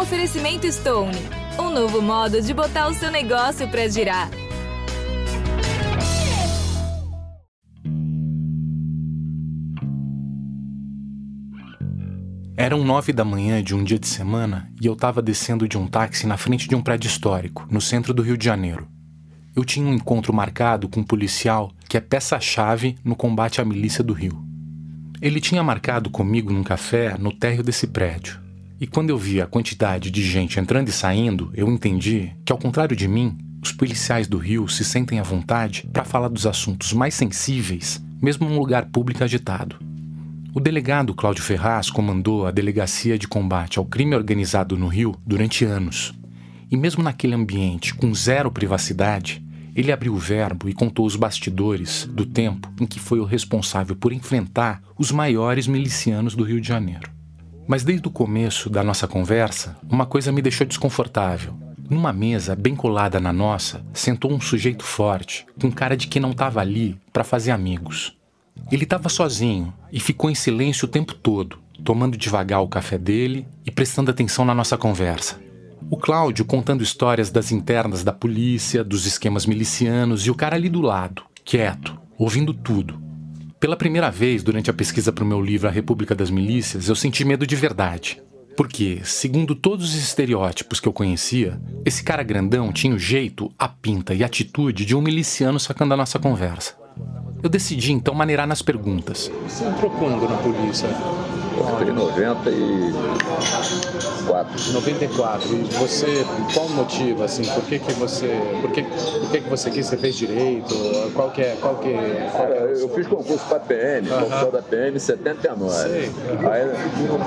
Oferecimento Stone. Um novo modo de botar o seu negócio para girar. Eram nove da manhã de um dia de semana e eu estava descendo de um táxi na frente de um prédio histórico, no centro do Rio de Janeiro. Eu tinha um encontro marcado com um policial que é peça-chave no combate à milícia do Rio. Ele tinha marcado comigo num café no térreo desse prédio. E quando eu vi a quantidade de gente entrando e saindo, eu entendi que, ao contrário de mim, os policiais do Rio se sentem à vontade para falar dos assuntos mais sensíveis, mesmo num lugar público agitado. O delegado Cláudio Ferraz comandou a Delegacia de Combate ao Crime Organizado no Rio durante anos. E mesmo naquele ambiente com zero privacidade, ele abriu o verbo e contou os bastidores do tempo em que foi o responsável por enfrentar os maiores milicianos do Rio de Janeiro. Mas desde o começo da nossa conversa, uma coisa me deixou desconfortável. Numa mesa bem colada na nossa, sentou um sujeito forte, com cara de que não estava ali para fazer amigos. Ele estava sozinho e ficou em silêncio o tempo todo, tomando devagar o café dele e prestando atenção na nossa conversa. O Cláudio contando histórias das internas da polícia, dos esquemas milicianos e o cara ali do lado, quieto, ouvindo tudo. Pela primeira vez durante a pesquisa para o meu livro A República das Milícias, eu senti medo de verdade. Porque, segundo todos os estereótipos que eu conhecia, esse cara grandão tinha o jeito, a pinta e a atitude de um miliciano sacando a nossa conversa. Eu decidi então maneirar nas perguntas. Você entrou quando na polícia? Eu entrei em 94. 94. E você, qual o motivo, assim, por que que você, por que, por que que você quis, você fez direito? Qual que é, qual que, qual que é Eu fiz concurso para PM, concurso da PM em 79. Sei. Aí não,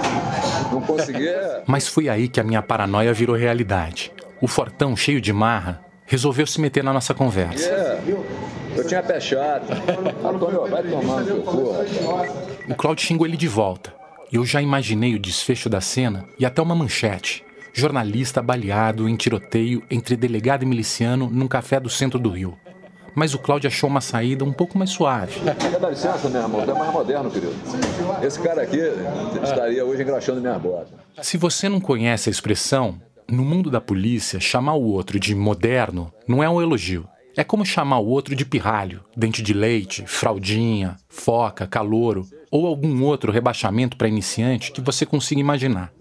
não conseguia... Mas foi aí que a minha paranoia virou realidade. O fortão, cheio de marra, resolveu se meter na nossa conversa. É, eu tinha pé chato. Antônio, vai tomar no. O Claudio xingou ele de volta. Eu já imaginei o desfecho da cena e até uma manchete. Jornalista baleado em tiroteio entre delegado e miliciano num café do centro do Rio. Mas o Cláudio achou uma saída um pouco mais suave. Quer dar licença, meu irmão? Tu é mais moderno, querido. Esse cara aqui estaria hoje engraxando minhas botas. Se você não conhece a expressão, no mundo da polícia, chamar o outro de moderno não é um elogio. É como chamar o outro de pirralho, dente de leite, fraldinha, foca, calouro ou algum outro rebaixamento para iniciante que você consiga imaginar.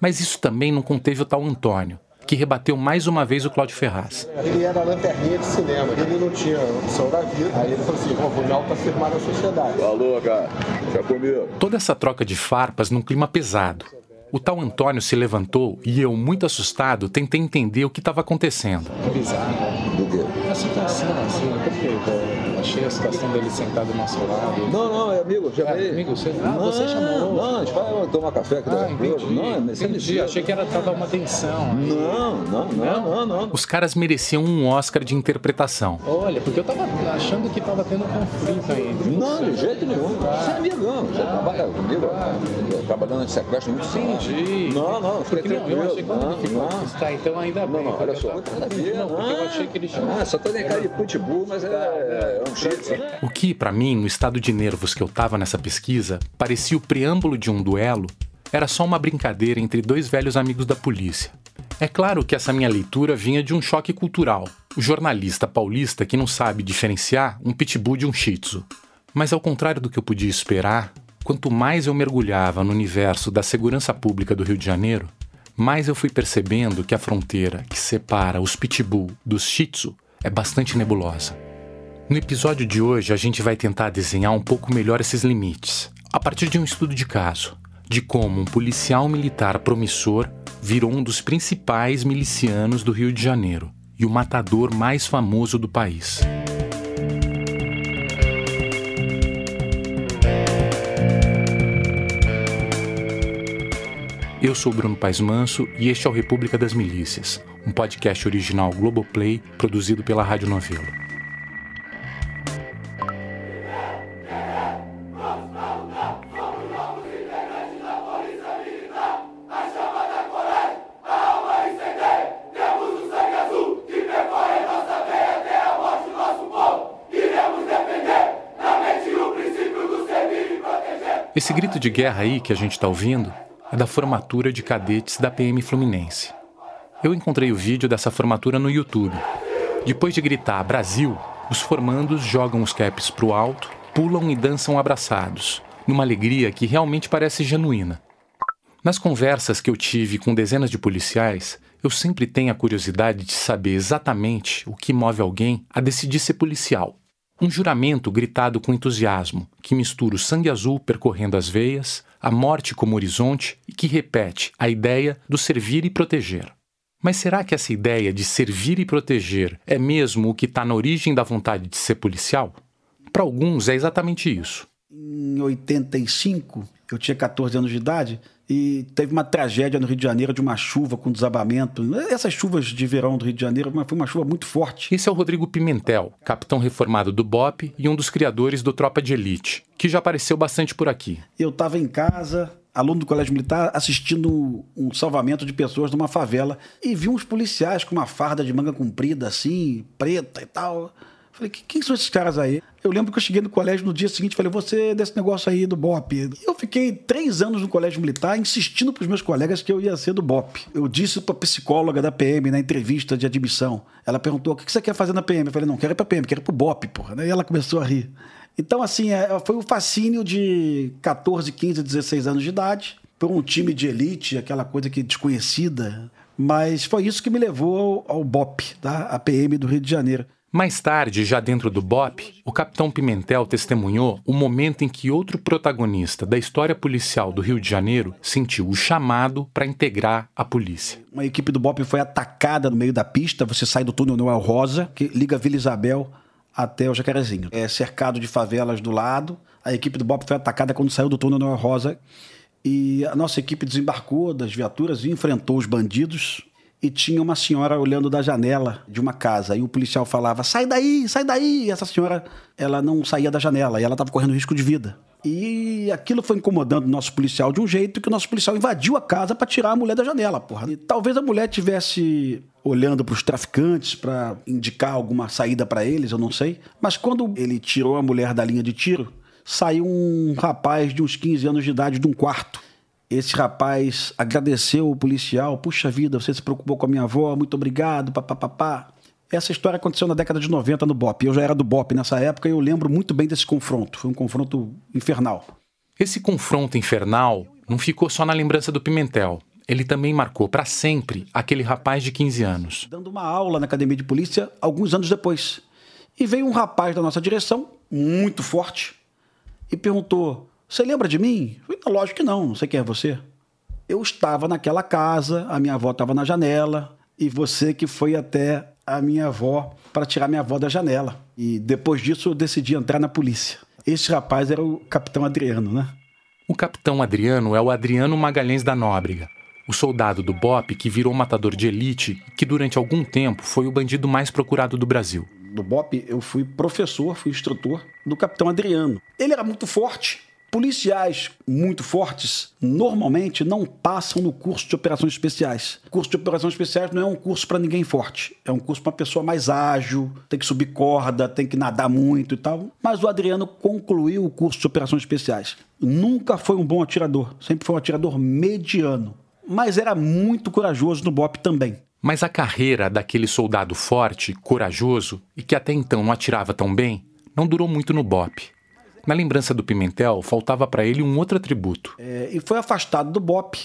Mas isso também não conteve o tal Antônio, que rebateu mais uma vez o Cláudio Ferraz. Ele era lanterninha de cinema, ele não tinha opção da vida. Aí ele falou assim: "Bom, vou me autoafirmar na sociedade. Alô, cara. Já comigo. Toda essa troca de farpas num clima pesado. O tal Antônio se levantou e eu, muito assustado, tentei entender o que estava acontecendo. Bizarro. Do quê? Situação, assim, porque eu achei a situação dele sentado do nosso lado. Não, não, é amigo, chamei. Ah, amigo, você- ah, não, você chamou. Não, a gente vai tomar café aqui Ah, entendi. Não, me entendi. Achei que era tava uma tensão. Não, não, não, não, não. Os caras mereciam um Oscar de interpretação. Olha, porque eu tava achando que tava tendo conflito aí. Não, de jeito nenhum. Você é amigão, você trabalha comigo, trabalhando de sequestro muito. Entendi. Não, não, Porque não, eu achei que quando Não, ele ficou. não. Tá, então ainda bem. Não, não, olha porque só. Não, eu achei que ele chamou. Ah, nem cara de pitbull, mas é, é um shih O que, pra mim, no estado de nervos que eu tava nessa pesquisa, parecia o preâmbulo de um duelo, era só uma brincadeira entre dois velhos amigos da polícia. É claro que essa minha leitura vinha de um choque cultural. O jornalista paulista que não sabe diferenciar um pitbull de um shih tzu. Mas ao contrário do que eu podia esperar, quanto mais eu mergulhava no universo da segurança pública do Rio de Janeiro, mais eu fui percebendo que a fronteira que separa os pitbull dos shih tzu é bastante nebulosa. No episódio de hoje, a gente vai tentar desenhar um pouco melhor esses limites, a partir de um estudo de caso, de como um policial militar promissor virou um dos principais milicianos do Rio de Janeiro e o matador mais famoso do país. Eu sou Bruno Paes Manso e este é o República das Milícias, um podcast original Globoplay produzido pela Rádio Novelo. Esse grito de guerra aí que a gente tá ouvindo a da formatura de cadetes da PM Fluminense. Eu encontrei o vídeo dessa formatura no YouTube. Depois de gritar Brasil, os formandos jogam os caps pro alto, pulam e dançam abraçados, numa alegria que realmente parece genuína. Nas conversas que eu tive com dezenas de policiais, eu sempre tenho a curiosidade de saber exatamente o que move alguém a decidir ser policial. Um juramento gritado com entusiasmo, que mistura o sangue azul percorrendo as veias, a morte como horizonte e que repete a ideia do servir e proteger. Mas será que essa ideia de servir e proteger é mesmo o que está na origem da vontade de ser policial? Para alguns é exatamente isso. Em 85, eu tinha 14 anos de idade, e teve uma tragédia no Rio de Janeiro de uma chuva com desabamento. Essas chuvas de verão do Rio de Janeiro, mas foi uma chuva muito forte. Esse é o Rodrigo Pimentel, capitão reformado do BOP e um dos criadores do Tropa de Elite, que já apareceu bastante por aqui. Eu estava em casa, aluno do Colégio Militar, assistindo um salvamento de pessoas numa favela e vi uns policiais com uma farda de manga comprida, assim, preta e tal. Falei, quem são esses caras aí? Eu lembro que eu cheguei no colégio no dia seguinte falei, você é desse negócio aí do BOP. Eu fiquei três anos no colégio militar insistindo para os meus colegas que eu ia ser do BOP. Eu disse para a psicóloga da PM na entrevista de admissão. Ela perguntou, o que você quer fazer na PM? Eu falei, não, quero ir para PM, quero ir para o BOP, porra. E ela começou a rir. Então, assim, é, foi o fascínio de 14, 15, 16 anos de idade, por um time de elite, aquela coisa que desconhecida. Mas foi isso que me levou ao, ao BOP, tá? a PM do Rio de Janeiro. Mais tarde, já dentro do BOP, o capitão Pimentel testemunhou o momento em que outro protagonista da história policial do Rio de Janeiro sentiu o chamado para integrar a polícia. Uma equipe do BOP foi atacada no meio da pista, você sai do túnel Noel Rosa, que liga Vila Isabel até o Jacarezinho. É cercado de favelas do lado. A equipe do BOP foi atacada quando saiu do túnel Noel Rosa. E a nossa equipe desembarcou das viaturas e enfrentou os bandidos e tinha uma senhora olhando da janela de uma casa. E o policial falava: sai daí, sai daí. E essa senhora, ela não saía da janela e ela estava correndo risco de vida. E aquilo foi incomodando o nosso policial de um jeito que o nosso policial invadiu a casa para tirar a mulher da janela, porra. E talvez a mulher tivesse olhando para os traficantes para indicar alguma saída para eles, eu não sei. Mas quando ele tirou a mulher da linha de tiro, saiu um rapaz de uns 15 anos de idade de um quarto esse rapaz agradeceu o policial, puxa vida, você se preocupou com a minha avó, muito obrigado, papapá. Essa história aconteceu na década de 90 no BOP. Eu já era do BOP nessa época e eu lembro muito bem desse confronto. Foi um confronto infernal. Esse confronto infernal não ficou só na lembrança do Pimentel. Ele também marcou para sempre aquele rapaz de 15 anos. Dando uma aula na academia de polícia alguns anos depois. E veio um rapaz da nossa direção, muito forte, e perguntou: você lembra de mim? Falei, lógico que não, não sei quem é você. Eu estava naquela casa, a minha avó estava na janela, e você que foi até a minha avó para tirar minha avó da janela. E depois disso eu decidi entrar na polícia. Esse rapaz era o capitão Adriano, né? O capitão Adriano é o Adriano Magalhães da Nóbrega, o soldado do BOP que virou matador de elite e que durante algum tempo foi o bandido mais procurado do Brasil. Do BOP eu fui professor, fui instrutor do capitão Adriano. Ele era muito forte, Policiais muito fortes normalmente não passam no curso de operações especiais. O curso de operações especiais não é um curso para ninguém forte, é um curso para uma pessoa mais ágil, tem que subir corda, tem que nadar muito e tal. Mas o Adriano concluiu o curso de operações especiais. Nunca foi um bom atirador, sempre foi um atirador mediano, mas era muito corajoso no BOP também. Mas a carreira daquele soldado forte, corajoso e que até então não atirava tão bem, não durou muito no BOP. Na lembrança do Pimentel, faltava para ele um outro atributo. É, e foi afastado do BOP,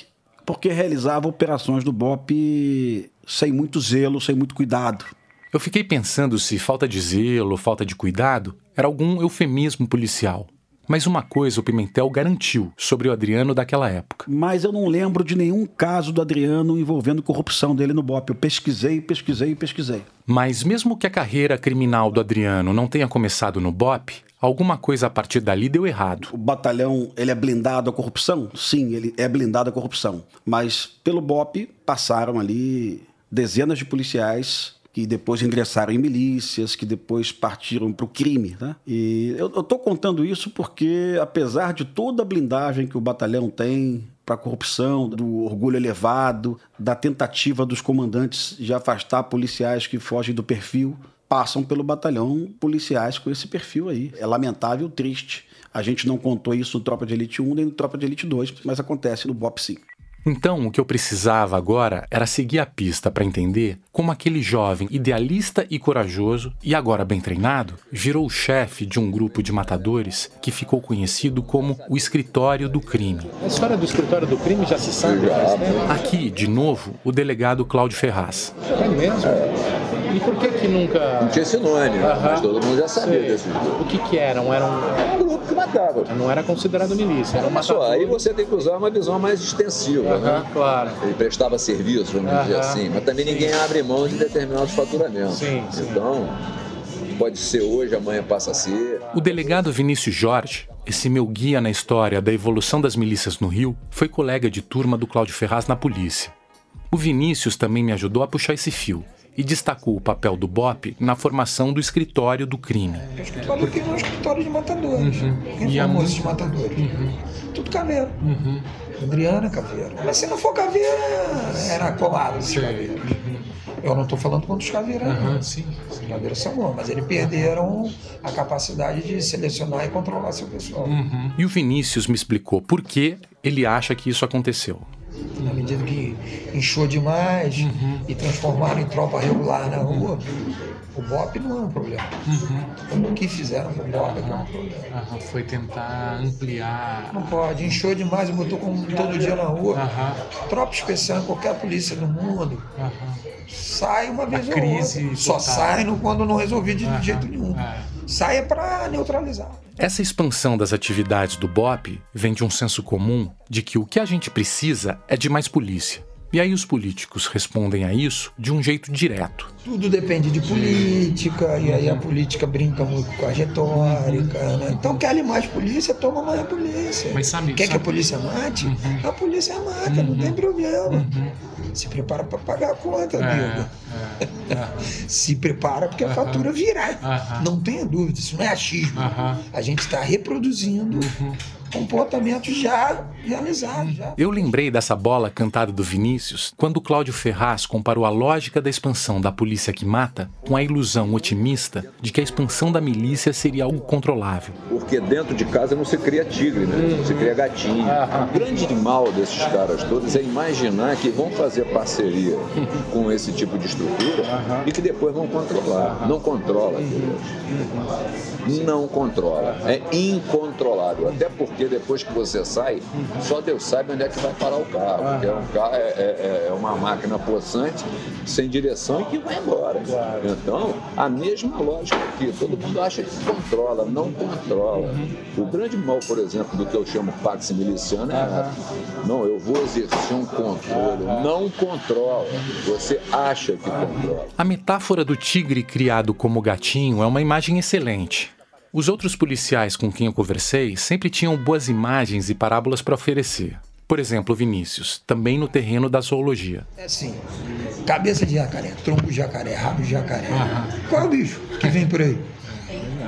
porque realizava operações do BOP sem muito zelo, sem muito cuidado. Eu fiquei pensando se falta de zelo, falta de cuidado, era algum eufemismo policial. Mas uma coisa o Pimentel garantiu sobre o Adriano daquela época. Mas eu não lembro de nenhum caso do Adriano envolvendo corrupção dele no BOP. Eu pesquisei, pesquisei, pesquisei. Mas mesmo que a carreira criminal do Adriano não tenha começado no BOP, Alguma coisa a partir dali deu errado. O batalhão, ele é blindado à corrupção? Sim, ele é blindado à corrupção. Mas pelo BOP passaram ali dezenas de policiais que depois ingressaram em milícias, que depois partiram para o crime. Né? E eu estou contando isso porque, apesar de toda a blindagem que o batalhão tem para a corrupção, do orgulho elevado, da tentativa dos comandantes de afastar policiais que fogem do perfil, passam pelo batalhão policiais com esse perfil aí. É lamentável, triste. A gente não contou isso no Tropa de Elite 1 nem no Tropa de Elite 2, mas acontece no BOP 5. Então, o que eu precisava agora era seguir a pista para entender como aquele jovem idealista e corajoso, e agora bem treinado, virou o chefe de um grupo de matadores que ficou conhecido como o Escritório do Crime. A história do escritório do crime já se sabe faz tempo. Aqui, de novo, o delegado Cláudio Ferraz. É mesmo? E por que que nunca... Não tinha esse nome, né? Mas todo mundo já sabia Sei. desse grupo. O que que eram? Eram... Era um grupo que matava. Não era considerado milícia, era Olha só, aí você tem que usar uma visão mais extensiva, né? Claro. Ele prestava serviço, vamos dizer assim, mas também ninguém abre mão de determinados faturamentos. Sim, sim. Então, pode ser hoje, amanhã passa a ser. O delegado Vinícius Jorge, esse meu guia na história da evolução das milícias no Rio, foi colega de turma do Cláudio Ferraz na polícia. O Vinícius também me ajudou a puxar esse fio e destacou o papel do BOP na formação do escritório do crime. O escritório aqui é um escritório de matadores. Quem E a formou esses matadores? Tudo caveiro. Adriana Caveiro. Mas se não for caveira, era colado esses caveiros. Eu não estou falando contra os caveiros, não. sim, Os caveiros são bons, mas eles perderam a capacidade de selecionar e controlar seu pessoal. E o Vinícius me explicou por que ele acha que isso aconteceu. Medida que inchou demais e transformaram em tropa regular na rua, BOP não é um problema. O que fizeram com o BOP é que é um problema. foi tentar ampliar... Não pode, inchou demais e botou como todo dia na rua. Tropa especial em qualquer polícia do mundo sai uma vez ou crise outra. Só sai no- quando não resolver de jeito nenhum. Sai é para neutralizar. Essa expansão das atividades do BOP vem de um senso comum de que o que a gente precisa é de mais polícia. E aí os políticos respondem a isso de um jeito direto. Tudo depende de política, e aí a política brinca muito com a retórica. Né? Então, quer mais polícia, toma mais polícia. Mas sabe- quer que a sabe- polícia mate? A polícia mata, não tem problema. Se prepara para pagar a conta, amigo. Se prepara porque a fatura virá. Não tenha dúvida, isso não é achismo. A gente está reproduzindo comportamentos já realizados. Já. Eu lembrei dessa bola cantada do Vinícius quando o Cláudio Ferraz comparou a lógica da expansão da polícia que mata com a ilusão otimista de que a expansão da milícia seria algo controlável. Porque dentro de casa não se cria tigre, né? Não se cria gatinho. O grande mal desses caras todos é imaginar que vão fazer parceria com esse tipo de estrutura e que depois vão controlar. Não controla, Deus. Não controla. É incontrolável. Até porque depois que você sai, só Deus sabe onde é que vai parar o carro. Porque é um carro, é, é- é uma máquina possante, sem direção e que vai embora. Então, a mesma lógica aqui. Todo mundo acha que controla, não controla. O grande mal, por exemplo, do que eu chamo pax miliciano é não, eu vou exercer um controle. Não controla. Você acha que controla. A metáfora do tigre criado como gatinho é uma imagem excelente. Os outros policiais com quem eu conversei sempre tinham boas imagens e parábolas para oferecer. Por exemplo, Vinícius, também no terreno da zoologia. É assim, cabeça de jacaré, tronco de jacaré, rabo de jacaré. Qual é o bicho que vem por aí?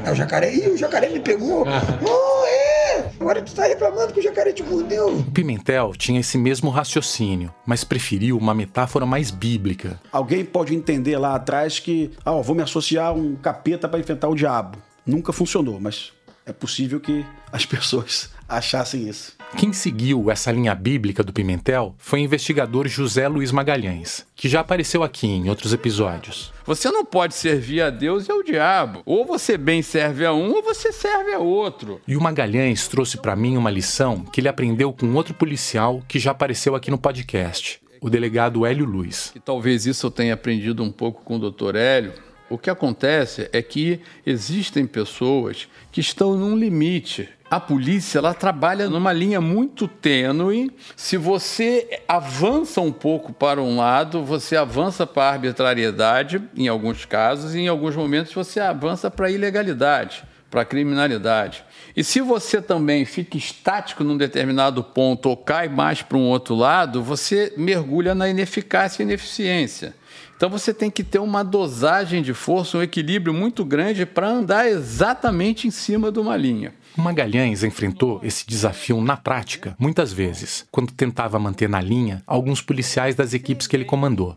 É o jacaré. Ih, o jacaré me pegou. Oh, é! Agora tu tá reclamando que o jacaré te mordeu. O Pimentel tinha esse mesmo raciocínio, mas preferiu uma metáfora mais bíblica. Alguém pode entender lá atrás que, ah, ó, vou me associar a um capeta para enfrentar o diabo. Nunca funcionou, mas é possível que as pessoas achassem isso. Quem seguiu essa linha bíblica do Pimentel foi o investigador José Luiz Magalhães, que já apareceu aqui em outros episódios. Você não pode servir a Deus e ao diabo. Ou você bem serve a um, ou você serve a outro. E o Magalhães trouxe para mim uma lição que ele aprendeu com outro policial que já apareceu aqui no podcast, o delegado Hélio Luiz. E talvez isso eu tenha aprendido um pouco com o Dr. Hélio. O que acontece é que existem pessoas que estão num limite. A polícia ela trabalha numa linha muito tênue. Se você avança um pouco para um lado, você avança para a arbitrariedade, em alguns casos, e em alguns momentos você avança para a ilegalidade, para a criminalidade. E se você também fica estático num determinado ponto ou cai mais para um outro lado, você mergulha na ineficácia e ineficiência. Então você tem que ter uma dosagem de força, um equilíbrio muito grande para andar exatamente em cima de uma linha. O Magalhães enfrentou esse desafio na prática muitas vezes, quando tentava manter na linha alguns policiais das equipes que ele comandou.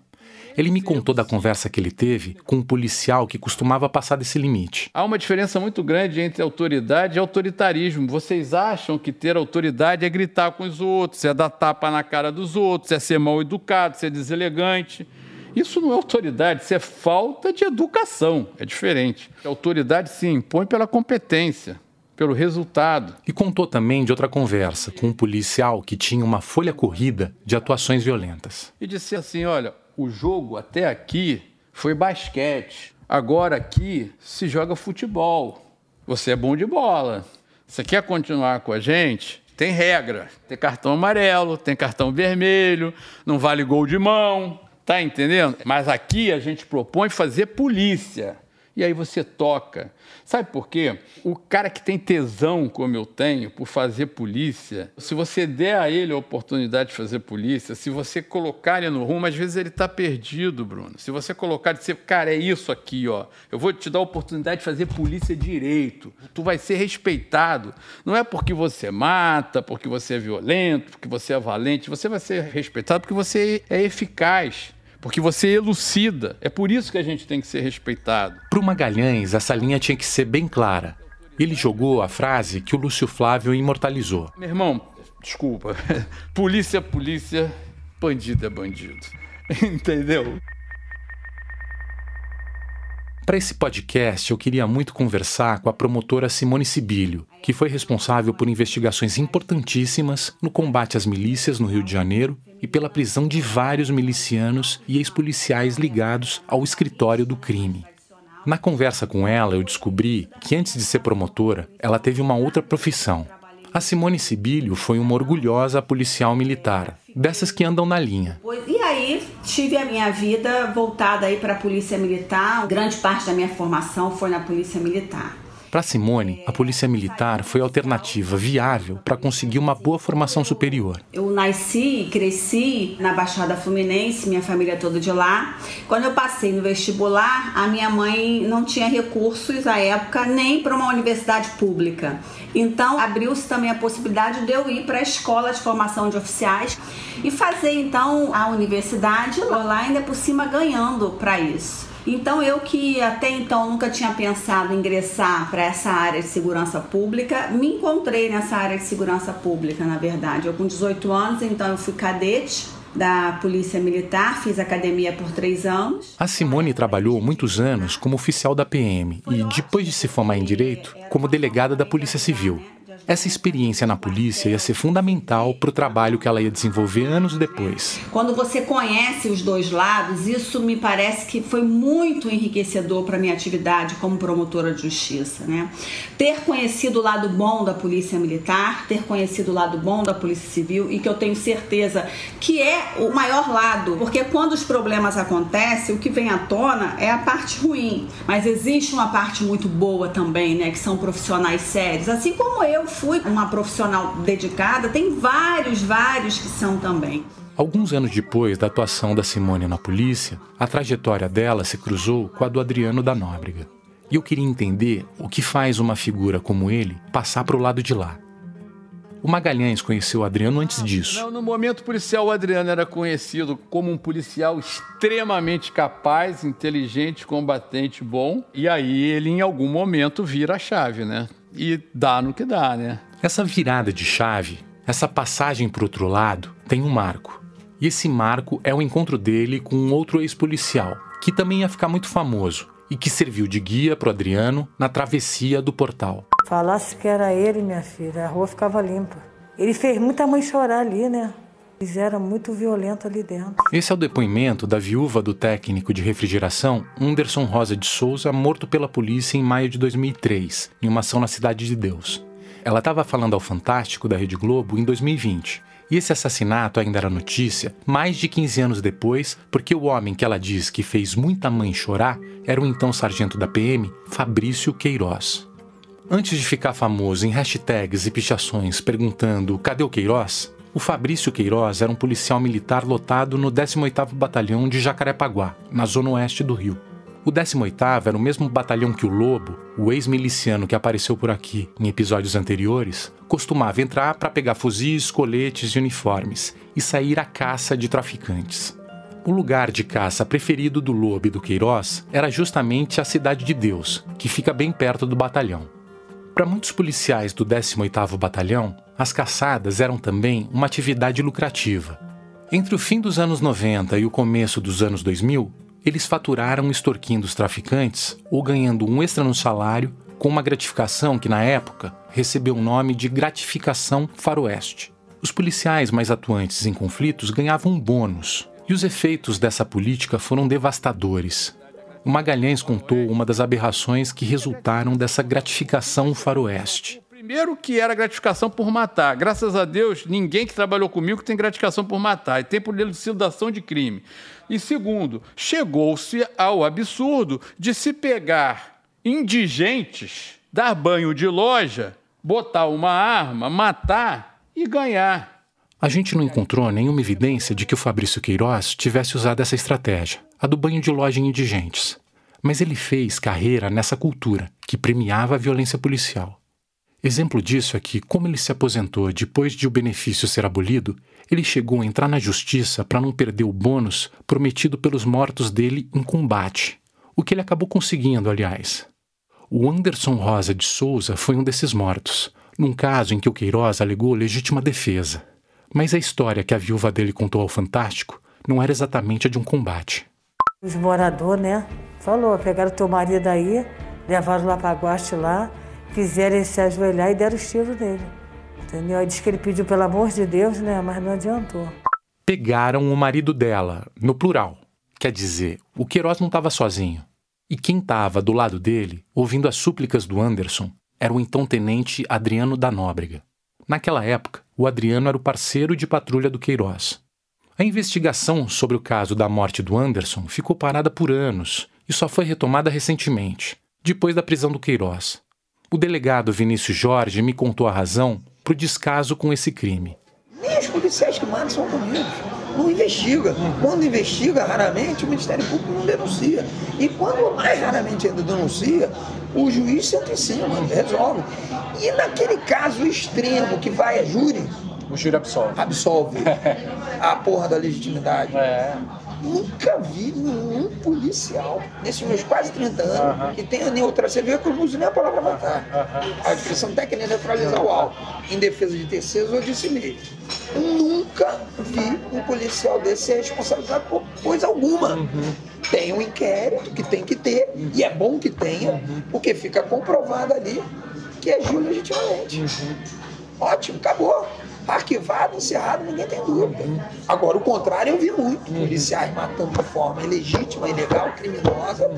Ele me contou da conversa que ele teve com um policial que costumava passar desse limite. Há uma diferença muito grande entre autoridade e autoritarismo. Vocês acham que ter autoridade é gritar com os outros, é dar tapa na cara dos outros, é ser mal educado, ser deselegante. Isso não é autoridade, isso é falta de educação. É diferente. A autoridade se impõe pela competência, pelo resultado. E contou também de outra conversa com um policial que tinha uma folha corrida de atuações violentas. E disse assim: olha, o jogo até aqui foi basquete. Agora aqui se joga futebol. Você é bom de bola. Você quer continuar com a gente? Tem regra. Tem cartão amarelo, tem cartão vermelho, não vale gol de mão. Tá entendendo? Mas aqui a gente propõe fazer polícia. E aí você toca. Sabe por quê? O cara que tem tesão, como eu tenho, por fazer polícia, se você der a ele a oportunidade de fazer polícia, se você colocar ele no rumo, às vezes ele está perdido, Bruno. Se você colocar e dizer, cara, é isso aqui, ó. Eu vou te dar a oportunidade de fazer polícia direito. Tu vai ser respeitado. Não é porque você mata, porque você é violento, porque você é valente. Você vai ser respeitado porque você é eficaz porque você elucida. É por isso que a gente tem que ser respeitado. Para o Magalhães, essa linha tinha que ser bem clara. Ele jogou a frase que o Lúcio Flávio imortalizou. Meu irmão, desculpa. polícia é polícia, bandido é bandido. Entendeu? Para esse podcast, eu queria muito conversar com a promotora Simone Sibilho, que foi responsável por investigações importantíssimas no combate às milícias no Rio de Janeiro e pela prisão de vários milicianos e ex-policiais ligados ao escritório do crime. Na conversa com ela, eu descobri que antes de ser promotora, ela teve uma outra profissão. A Simone Sibilho foi uma orgulhosa policial militar, dessas que andam na linha. E aí tive a minha vida voltada aí para a polícia militar. Grande parte da minha formação foi na polícia militar. Para Simone, a polícia militar foi a alternativa viável para conseguir uma boa formação superior. Eu nasci e cresci na Baixada Fluminense, minha família toda de lá. Quando eu passei no vestibular, a minha mãe não tinha recursos à época nem para uma universidade pública. Então, abriu-se também a possibilidade de eu ir para a escola de formação de oficiais e fazer então a universidade lá ainda por cima ganhando para isso. Então eu que até então nunca tinha pensado em ingressar para essa área de segurança pública, me encontrei nessa área de segurança pública, na verdade. Eu com 18 anos, então eu fui cadete da Polícia Militar, fiz academia por três anos. A Simone trabalhou muitos anos como oficial da PM e, depois de se formar em Direito, como delegada da Polícia Civil. Essa experiência na polícia ia ser fundamental para o trabalho que ela ia desenvolver anos depois. Quando você conhece os dois lados, isso me parece que foi muito enriquecedor para minha atividade como promotora de justiça, né? Ter conhecido o lado bom da polícia militar, ter conhecido o lado bom da polícia civil e que eu tenho certeza que é o maior lado, porque quando os problemas acontecem, o que vem à tona é a parte ruim, mas existe uma parte muito boa também, né? Que são profissionais sérios, assim como eu fui uma profissional dedicada, tem vários, vários que são também. Alguns anos depois da atuação da Simone na polícia, a trajetória dela se cruzou com a do Adriano da Nóbrega. E eu queria entender o que faz uma figura como ele passar para o lado de lá. O Magalhães conheceu o Adriano antes disso. Não, no momento policial, o Adriano era conhecido como um policial extremamente capaz, inteligente, combatente, bom. E aí ele, em algum momento, vira a chave, né? E dá no que dá, né? Essa virada de chave, essa passagem para outro lado, tem um marco. E esse marco é o encontro dele com um outro ex-policial, que também ia ficar muito famoso e que serviu de guia para Adriano na travessia do portal. Falasse que era ele, minha filha, a rua ficava limpa. Ele fez muita mãe chorar ali, né? Eles eram muito violentos ali dentro. Esse é o depoimento da viúva do técnico de refrigeração, Anderson Rosa de Souza, morto pela polícia em maio de 2003, em uma ação na Cidade de Deus. Ela estava falando ao Fantástico da Rede Globo em 2020. E esse assassinato ainda era notícia mais de 15 anos depois, porque o homem que ela diz que fez muita mãe chorar era o então sargento da PM, Fabrício Queiroz. Antes de ficar famoso em hashtags e pichações perguntando cadê o Queiroz, o Fabrício Queiroz era um policial militar lotado no 18º Batalhão de Jacarepaguá, na zona oeste do Rio. O 18º era o mesmo batalhão que o Lobo, o ex-miliciano que apareceu por aqui em episódios anteriores, costumava entrar para pegar fuzis, coletes e uniformes e sair à caça de traficantes. O lugar de caça preferido do Lobo e do Queiroz era justamente a Cidade de Deus, que fica bem perto do batalhão. Para muitos policiais do 18º Batalhão, as caçadas eram também uma atividade lucrativa. Entre o fim dos anos 90 e o começo dos anos 2000, eles faturaram extorquindo os traficantes ou ganhando um extra no salário com uma gratificação que, na época, recebeu o nome de gratificação faroeste. Os policiais mais atuantes em conflitos ganhavam bônus, e os efeitos dessa política foram devastadores. Magalhães contou uma das aberrações que resultaram dessa gratificação faroeste. Primeiro que era gratificação por matar. Graças a Deus, ninguém que trabalhou comigo tem gratificação por matar, e tem por elucidação de crime. E segundo, chegou-se ao absurdo de se pegar indigentes, dar banho de loja, botar uma arma, matar e ganhar. A gente não encontrou nenhuma evidência de que o Fabrício Queiroz tivesse usado essa estratégia, a do banho de loja em indigentes. Mas ele fez carreira nessa cultura, que premiava a violência policial. Exemplo disso é que, como ele se aposentou depois de o benefício ser abolido, ele chegou a entrar na justiça para não perder o bônus prometido pelos mortos dele em combate, o que ele acabou conseguindo, aliás. O Anderson Rosa de Souza foi um desses mortos, num caso em que o Queiroz alegou legítima defesa. Mas a história que a viúva dele contou ao Fantástico não era exatamente a de um combate. Os moradores, né? Falou, pegaram teu marido aí, levaram lá para Guaste lá, fizeram ele se ajoelhar e deram os tiros nele. Entendeu? Aí disse que ele pediu pelo amor de Deus, né? Mas não adiantou. Pegaram o marido dela, no plural. Quer dizer, o Queiroz não estava sozinho. E quem estava do lado dele, ouvindo as súplicas do Anderson, era o então tenente Adriano da Nóbrega. Naquela época, o Adriano era o parceiro de patrulha do Queiroz. A investigação sobre o caso da morte do Anderson ficou parada por anos e só foi retomada recentemente, depois da prisão do Queiroz. O delegado Vinícius Jorge me contou a razão para o descaso com esse crime. Nem os policiais que mandam são punidos. Não investiga. Quando investiga, raramente, o Ministério Público não denuncia. E quando mais raramente ainda denuncia, o juiz senta em cima, resolve. E naquele caso extremo que vai a júri. O júri absolve. Absolve. a porra da legitimidade. É. Nunca vi nenhum policial, nesses meus quase 30 anos, uh -huh. que tenha neutralizado. Você vê que eu não uso nem a palavra matar. Uh -huh. A expressão técnica é neutralizar o alvo, em defesa de terceiros ou de si mesmo. Nunca vi um policial desse ser responsabilizado por coisa alguma. Uh -huh. Tem um inquérito que tem que ter, e é bom que tenha, porque fica comprovado ali que agiu legitimamente. Ótimo, acabou arquivado, encerrado, ninguém tem dúvida. Agora, o contrário eu vi muito. Policiais matando de forma ilegítima, ilegal, criminosa,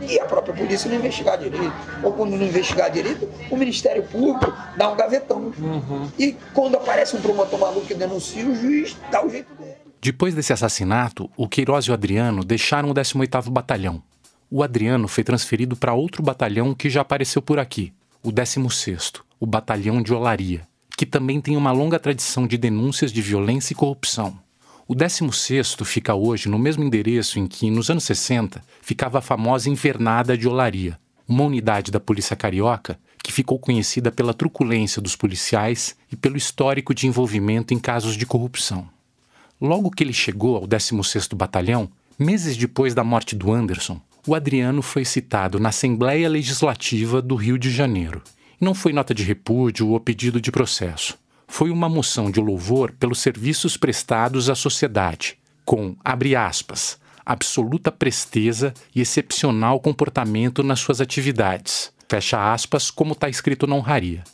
e a própria polícia não investigar direito. Ou quando não investigar direito, o Ministério Público dá um gavetão. Uhum. E quando aparece um promotor maluco que denuncia, o juiz dá o jeito dele. Depois desse assassinato, o Queiroz e o Adriano deixaram o 18º Batalhão. O Adriano foi transferido para outro batalhão que já apareceu por aqui, o 16º, o Batalhão de Olaria que também tem uma longa tradição de denúncias de violência e corrupção. O 16º fica hoje no mesmo endereço em que, nos anos 60, ficava a famosa Invernada de Olaria, uma unidade da polícia carioca que ficou conhecida pela truculência dos policiais e pelo histórico de envolvimento em casos de corrupção. Logo que ele chegou ao 16º Batalhão, meses depois da morte do Anderson, o Adriano foi citado na Assembleia Legislativa do Rio de Janeiro não foi nota de repúdio ou pedido de processo. Foi uma moção de louvor pelos serviços prestados à sociedade, com, abre aspas, absoluta presteza e excepcional comportamento nas suas atividades. Fecha aspas, como está escrito na honraria.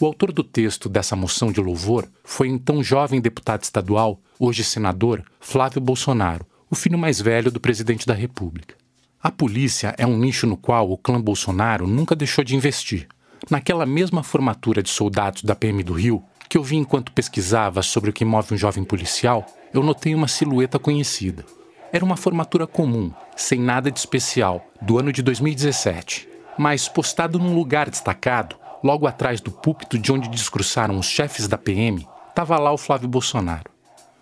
O autor do texto dessa moção de louvor foi então jovem deputado estadual, hoje senador, Flávio Bolsonaro, o filho mais velho do presidente da República. A polícia é um nicho no qual o clã Bolsonaro nunca deixou de investir. Naquela mesma formatura de soldados da PM do Rio, que eu vi enquanto pesquisava sobre o que move um jovem policial, eu notei uma silhueta conhecida. Era uma formatura comum, sem nada de especial, do ano de 2017. Mas postado num lugar destacado, logo atrás do púlpito de onde discursaram os chefes da PM, estava lá o Flávio Bolsonaro.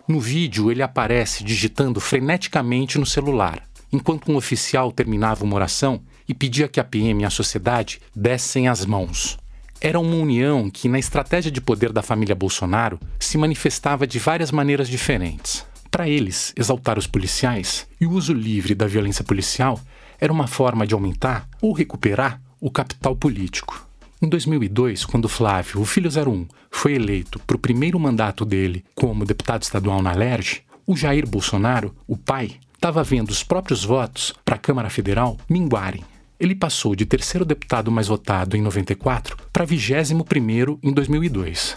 No vídeo, ele aparece digitando freneticamente no celular, enquanto um oficial terminava uma oração e pedia que a PM e a sociedade dessem as mãos. Era uma união que, na estratégia de poder da família Bolsonaro, se manifestava de várias maneiras diferentes. Para eles, exaltar os policiais e o uso livre da violência policial era uma forma de aumentar ou recuperar o capital político. Em 2002, quando Flávio, o filho 01, foi eleito para o primeiro mandato dele como deputado estadual na LERJ, o Jair Bolsonaro, o pai, estava vendo os próprios votos para a Câmara Federal minguarem. Ele passou de terceiro deputado mais votado em 94 para 21 em 2002.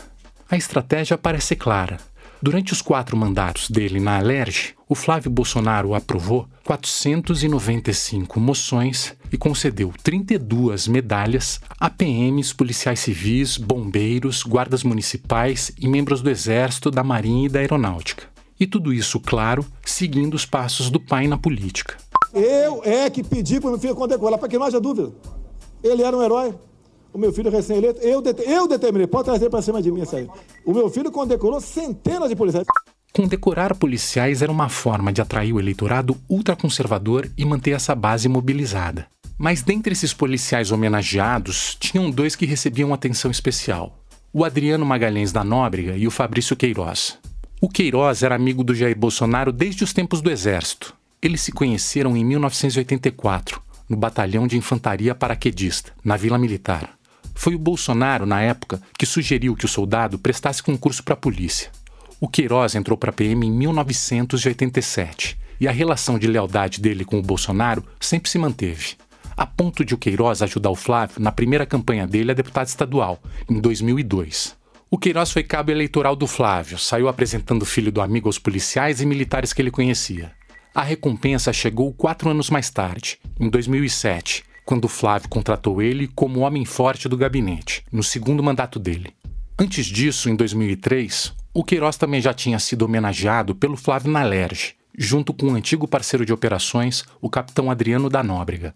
A estratégia parece clara. Durante os quatro mandatos dele na Alerj, o Flávio Bolsonaro aprovou 495 moções e concedeu 32 medalhas a PMs, policiais civis, bombeiros, guardas municipais e membros do Exército, da Marinha e da Aeronáutica. E tudo isso, claro, seguindo os passos do pai na política. Eu é que pedi para o meu filho condecorar, para que não haja dúvida. Ele era um herói o meu filho recém-eleito, eu, det eu determinei, pode trazer para cima de mim isso aí. O meu filho condecorou centenas de policiais. Condecorar policiais era uma forma de atrair o eleitorado ultraconservador e manter essa base mobilizada. Mas dentre esses policiais homenageados, tinham dois que recebiam atenção especial: o Adriano Magalhães da Nóbrega e o Fabrício Queiroz. O Queiroz era amigo do Jair Bolsonaro desde os tempos do Exército. Eles se conheceram em 1984, no Batalhão de Infantaria Paraquedista, na Vila Militar. Foi o Bolsonaro, na época, que sugeriu que o soldado prestasse concurso para a polícia. O Queiroz entrou para a PM em 1987 e a relação de lealdade dele com o Bolsonaro sempre se manteve, a ponto de o Queiroz ajudar o Flávio na primeira campanha dele a deputado estadual, em 2002. O Queiroz foi cabo eleitoral do Flávio, saiu apresentando o filho do amigo aos policiais e militares que ele conhecia. A recompensa chegou quatro anos mais tarde, em 2007, quando Flávio contratou ele como homem forte do gabinete, no segundo mandato dele. Antes disso, em 2003, o Queiroz também já tinha sido homenageado pelo Flávio Nalerge, junto com o um antigo parceiro de operações, o capitão Adriano da Nóbrega.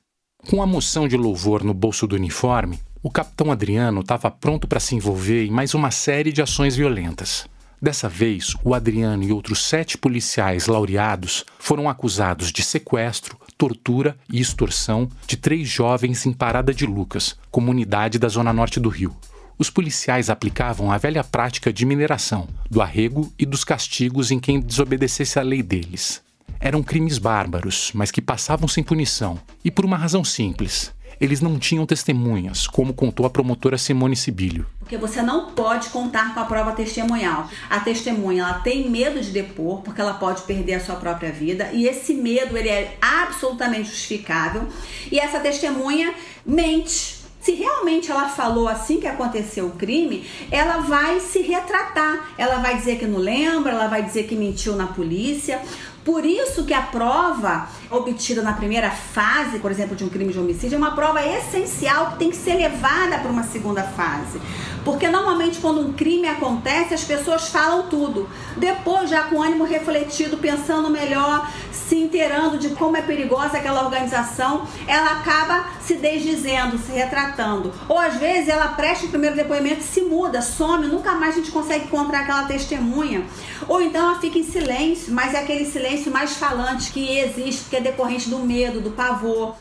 Com a moção de louvor no bolso do uniforme, o capitão Adriano estava pronto para se envolver em mais uma série de ações violentas. Dessa vez, o Adriano e outros sete policiais laureados foram acusados de sequestro, tortura e extorsão de três jovens em Parada de Lucas, comunidade da zona norte do Rio. Os policiais aplicavam a velha prática de mineração, do arrego e dos castigos em quem desobedecesse à lei deles. Eram crimes bárbaros, mas que passavam sem punição, e por uma razão simples: eles não tinham testemunhas, como contou a promotora Simone Sibilho. Porque você não pode contar com a prova testemunhal. A testemunha ela tem medo de depor, porque ela pode perder a sua própria vida, e esse medo ele é absolutamente justificável. E essa testemunha mente se realmente ela falou assim que aconteceu o crime, ela vai se retratar. Ela vai dizer que não lembra, ela vai dizer que mentiu na polícia. Por isso que a prova obtida na primeira fase, por exemplo, de um crime de homicídio, é uma prova essencial que tem que ser levada para uma segunda fase. Porque normalmente quando um crime acontece, as pessoas falam tudo. Depois, já com ânimo refletido, pensando melhor, se inteirando de como é perigosa aquela organização, ela acaba se desdizendo, se retratando. Ou às vezes ela presta o primeiro depoimento se muda, some, nunca mais a gente consegue encontrar aquela testemunha. Ou então ela fica em silêncio, mas é aquele silêncio mais falante que existe, que é decorrente do medo, do pavor.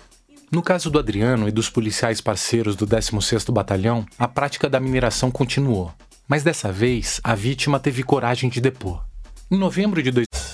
No caso do Adriano e dos policiais parceiros do 16º Batalhão, a prática da mineração continuou. Mas dessa vez, a vítima teve coragem de depor. Em novembro de 2000...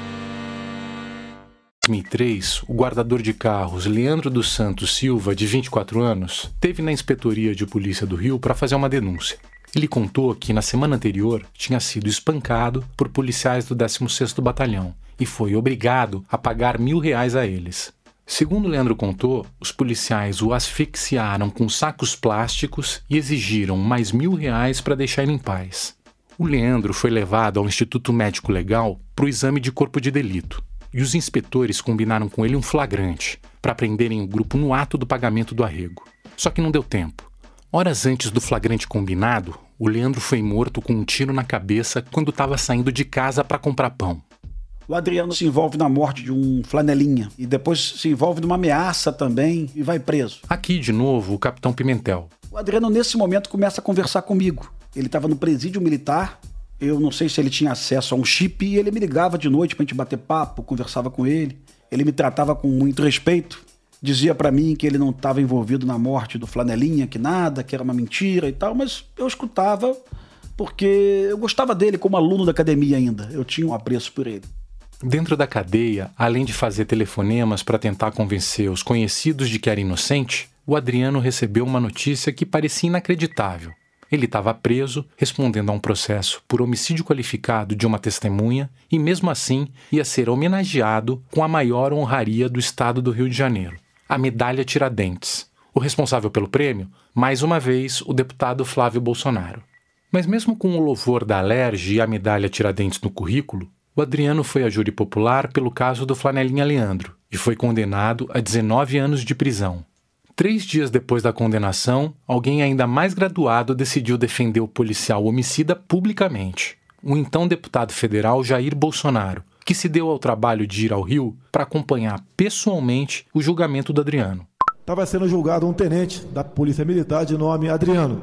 2003, o guardador de carros Leandro dos Santos Silva, de 24 anos, teve na Inspetoria de Polícia do Rio para fazer uma denúncia. Ele contou que na semana anterior tinha sido espancado por policiais do 16º Batalhão e foi obrigado a pagar mil reais a eles. Segundo Leandro contou, os policiais o asfixiaram com sacos plásticos e exigiram mais mil reais para deixar ele em paz. O Leandro foi levado ao Instituto Médico Legal para o exame de corpo de delito e os inspetores combinaram com ele um flagrante para prenderem o grupo no ato do pagamento do arrego. Só que não deu tempo. Horas antes do flagrante combinado, o Leandro foi morto com um tiro na cabeça quando estava saindo de casa para comprar pão. O Adriano se envolve na morte de um flanelinha e depois se envolve numa ameaça também e vai preso. Aqui, de novo, o capitão Pimentel. O Adriano, nesse momento, começa a conversar comigo. Ele estava no presídio militar. Eu não sei se ele tinha acesso a um chip e ele me ligava de noite pra gente bater papo, conversava com ele. Ele me tratava com muito respeito. Dizia para mim que ele não estava envolvido na morte do Flanelinha, que nada, que era uma mentira e tal, mas eu escutava porque eu gostava dele como aluno da academia ainda. Eu tinha um apreço por ele. Dentro da cadeia, além de fazer telefonemas para tentar convencer os conhecidos de que era inocente, o Adriano recebeu uma notícia que parecia inacreditável. Ele estava preso, respondendo a um processo por homicídio qualificado de uma testemunha e, mesmo assim, ia ser homenageado com a maior honraria do estado do Rio de Janeiro a medalha Tiradentes. O responsável pelo prêmio, mais uma vez, o deputado Flávio Bolsonaro. Mas mesmo com o louvor da Alerj e a medalha Tiradentes no currículo, o Adriano foi a júri popular pelo caso do Flanelinha Leandro e foi condenado a 19 anos de prisão. Três dias depois da condenação, alguém ainda mais graduado decidiu defender o policial homicida publicamente. O então deputado federal Jair Bolsonaro, que se deu ao trabalho de ir ao Rio para acompanhar pessoalmente o julgamento do Adriano. Estava sendo julgado um tenente da Polícia Militar de nome Adriano.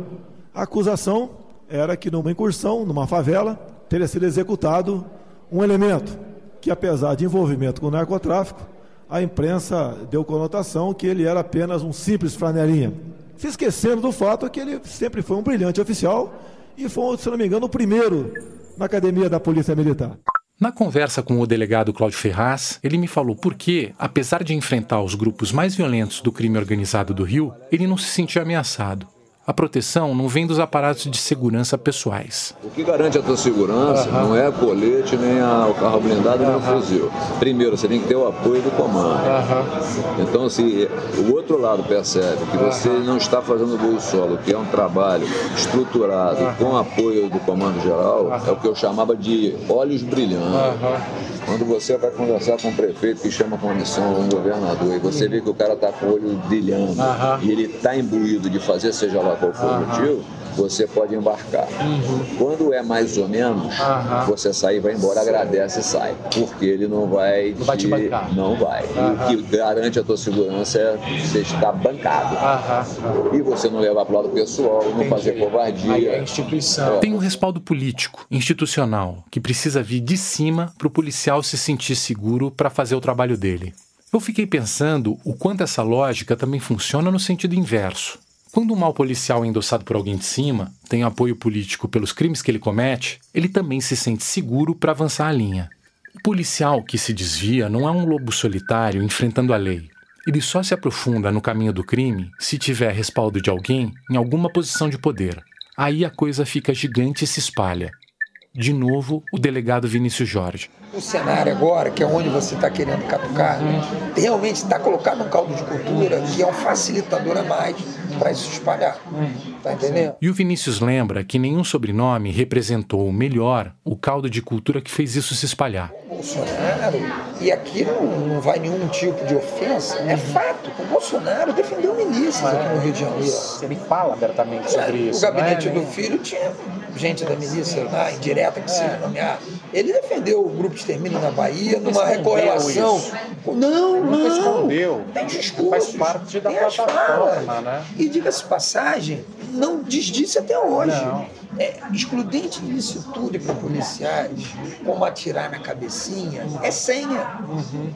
A acusação era que numa incursão, numa favela, teria sido executado um elemento que, apesar de envolvimento com o narcotráfico, a imprensa deu conotação que ele era apenas um simples flanelinha. Se esquecendo do fato que ele sempre foi um brilhante oficial e foi, se não me engano, o primeiro na academia da Polícia Militar. Na conversa com o delegado Cláudio Ferraz, ele me falou por que, apesar de enfrentar os grupos mais violentos do crime organizado do Rio, ele não se sentia ameaçado. A proteção não vem dos aparatos de segurança pessoais. O que garante a tua segurança uhum. não é colete, nem a, o carro blindado, uhum. nem o fuzil. Primeiro, você tem que ter o apoio do comando. Uhum. Então, se o outro lado percebe que você não está fazendo voo solo, que é um trabalho estruturado com apoio do comando geral, é o que eu chamava de olhos brilhantes. Quando você vai conversar com um prefeito que chama com uma missão, um governador, e você vê que o cara está com o olho brilhando e ele está imbuído de fazer seja lá qual for o motivo, você pode embarcar. Uhum. Quando é mais ou menos, uhum. você sai e vai embora, agradece e sai. Porque ele não vai, não vai te bancar. Não vai. Uhum. O que garante a tua segurança é você estar bancado. E você não levar para o lado pessoal, Entendi. não fazer covardia. Aí é a instituição. É. Tem um respaldo político, institucional, que precisa vir de cima para o policial se sentir seguro para fazer o trabalho dele. Eu fiquei pensando o quanto essa lógica também funciona no sentido inverso. Quando um mau policial é endossado por alguém de cima, tem apoio político pelos crimes que ele comete, ele também se sente seguro para avançar a linha. O policial que se desvia não é um lobo solitário enfrentando a lei. Ele só se aprofunda no caminho do crime se tiver respaldo de alguém em alguma posição de poder. Aí a coisa fica gigante e se espalha. De novo, o delegado Vinícius Jorge. O cenário agora, que é onde você está querendo catucar, realmente está colocado um caldo de cultura que é um facilitador a mais para isso se espalhar. Tá entendendo? E o Vinícius lembra que nenhum sobrenome representou melhor o caldo de cultura que fez isso se espalhar. Bolsonaro, e aqui não, não vai nenhum tipo de ofensa, é fato. O Bolsonaro defendeu milícias aqui no Rio de Janeiro. Ele fala abertamente sobre é, isso. O gabinete né? do filho tinha gente da milícia lá, indireta que se é. nomear. Ele defendeu o grupo de extermínio na Bahia numa recorrelação. Não, não. Nunca escondeu. Tem discurso. Faz parte da plataforma, né? E diga-se passagem, não desdisse até hoje. Não. É, excludente disso tudo para policiais, como atirar na cabecinha, é senha. Uhum.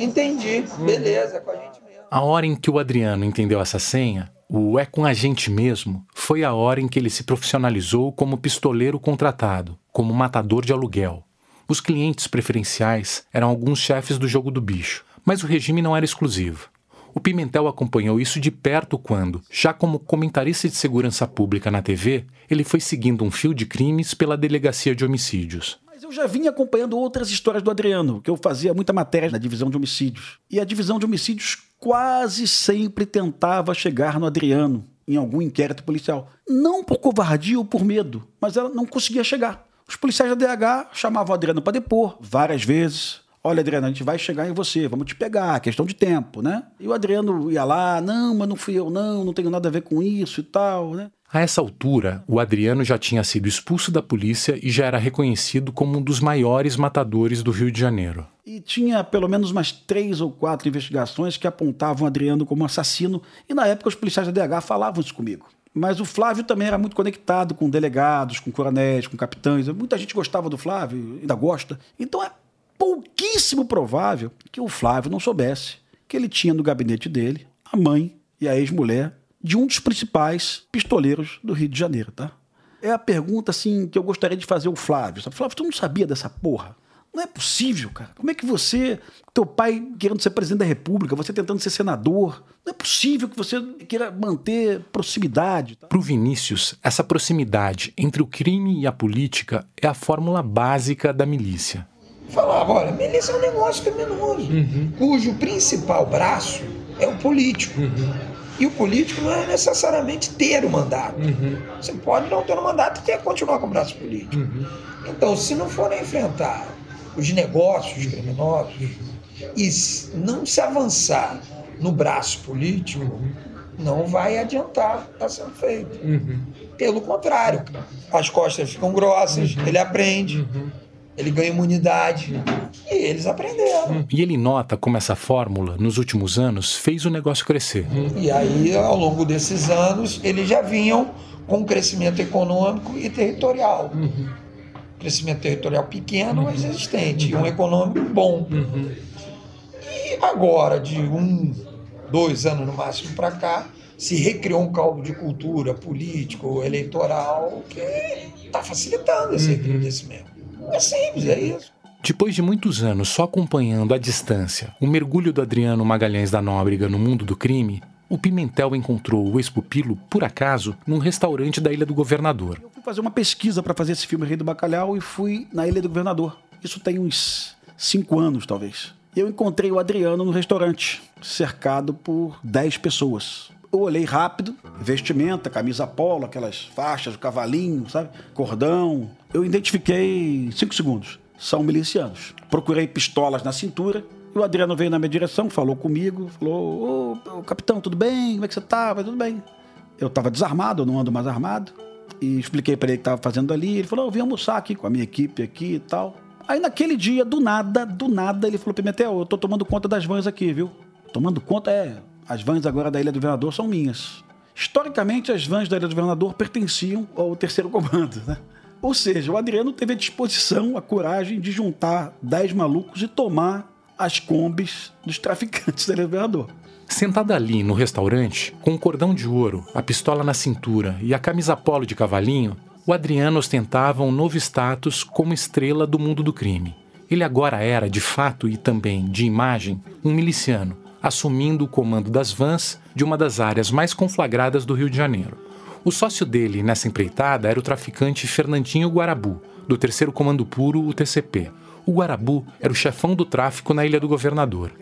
Entendi. Uhum. Beleza, com a gente mesmo. A hora em que o Adriano entendeu essa senha, o é com a gente mesmo foi a hora em que ele se profissionalizou como pistoleiro contratado, como matador de aluguel. Os clientes preferenciais eram alguns chefes do jogo do bicho, mas o regime não era exclusivo. O Pimentel acompanhou isso de perto quando, já como comentarista de segurança pública na TV, ele foi seguindo um fio de crimes pela delegacia de homicídios. Mas eu já vinha acompanhando outras histórias do Adriano, que eu fazia muita matéria na divisão de homicídios. E a divisão de homicídios quase sempre tentava chegar no Adriano em algum inquérito policial. Não por covardia ou por medo, mas ela não conseguia chegar. Os policiais da DH chamavam o Adriano para depor várias vezes. Olha, Adriano, a gente vai chegar em você, vamos te pegar, questão de tempo, né? E o Adriano ia lá, não, mas não fui eu, não, não tenho nada a ver com isso e tal, né? A essa altura, o Adriano já tinha sido expulso da polícia e já era reconhecido como um dos maiores matadores do Rio de Janeiro. E tinha pelo menos umas três ou quatro investigações que apontavam o Adriano como assassino, e na época os policiais da DH falavam isso comigo. Mas o Flávio também era muito conectado com delegados, com coronéis, com capitães. Muita gente gostava do Flávio, ainda gosta. Então é pouquíssimo provável que o Flávio não soubesse que ele tinha no gabinete dele a mãe e a ex-mulher de um dos principais pistoleiros do Rio de Janeiro, tá? É a pergunta assim que eu gostaria de fazer ao Flávio. Sabe? Flávio, tu não sabia dessa porra? Não é possível, cara. Como é que você, teu pai querendo ser presidente da República, você tentando ser senador, não é possível que você queira manter proximidade. Tá? Para o Vinícius, essa proximidade entre o crime e a política é a fórmula básica da milícia. Falava, olha, milícia é um negócio criminoso, uhum. cujo principal braço é o político. Uhum. E o político não é necessariamente ter o mandato. Uhum. Você pode não ter o mandato e ter, continuar com o braço político. Uhum. Então, se não forem enfrentar os negócios criminosos e não se avançar no braço político, uhum. não vai adiantar estar tá sendo feito. Uhum. Pelo contrário, as costas ficam grossas, uhum. ele aprende uhum ele ganha imunidade. E eles aprenderam. E ele nota como essa fórmula, nos últimos anos, fez o negócio crescer. E aí, ao longo desses anos, eles já vinham com um crescimento econômico e territorial. Uhum. Crescimento territorial pequeno, uhum. mas existente. E um econômico bom. Uhum. E agora, de um, dois anos no máximo para cá, se recriou um caldo de cultura político, eleitoral, que está facilitando esse uhum. crescimento. É simples, é isso. Depois de muitos anos só acompanhando à distância o mergulho do Adriano Magalhães da Nóbrega no mundo do crime, o Pimentel encontrou o ex-pupilo, por acaso, num restaurante da Ilha do Governador. Eu fui fazer uma pesquisa para fazer esse filme Rei do Bacalhau e fui na Ilha do Governador. Isso tem uns cinco anos, talvez. Eu encontrei o Adriano no restaurante, cercado por dez pessoas. Eu olhei rápido, vestimenta, camisa polo, aquelas faixas, o cavalinho, sabe? Cordão. Eu identifiquei cinco segundos. São milicianos. Procurei pistolas na cintura. E o Adriano veio na minha direção, falou comigo, falou: Ô, capitão, tudo bem? Como é que você tá? Tudo bem. Eu tava desarmado, eu não ando mais armado. E expliquei para ele o que tava fazendo ali. Ele falou: Eu vim almoçar aqui com a minha equipe aqui e tal. Aí naquele dia, do nada, do nada, ele falou: Pimentel, eu tô tomando conta das vans aqui, viu? Tomando conta é as vans agora da Ilha do Governador são minhas. Historicamente, as vans da Ilha do Governador pertenciam ao terceiro comando, né? Ou seja, o Adriano teve a disposição, a coragem de juntar 10 malucos e tomar as combis dos traficantes da Ilha do Governador. Sentado ali no restaurante, com um cordão de ouro, a pistola na cintura e a camisa polo de cavalinho, o Adriano ostentava um novo status como estrela do mundo do crime. Ele agora era, de fato e também de imagem, um miliciano, assumindo o comando das vans de uma das áreas mais conflagradas do Rio de Janeiro. O sócio dele nessa empreitada era o traficante Fernandinho Guarabu, do Terceiro Comando Puro, o TCP. O Guarabu era o chefão do tráfico na Ilha do Governador.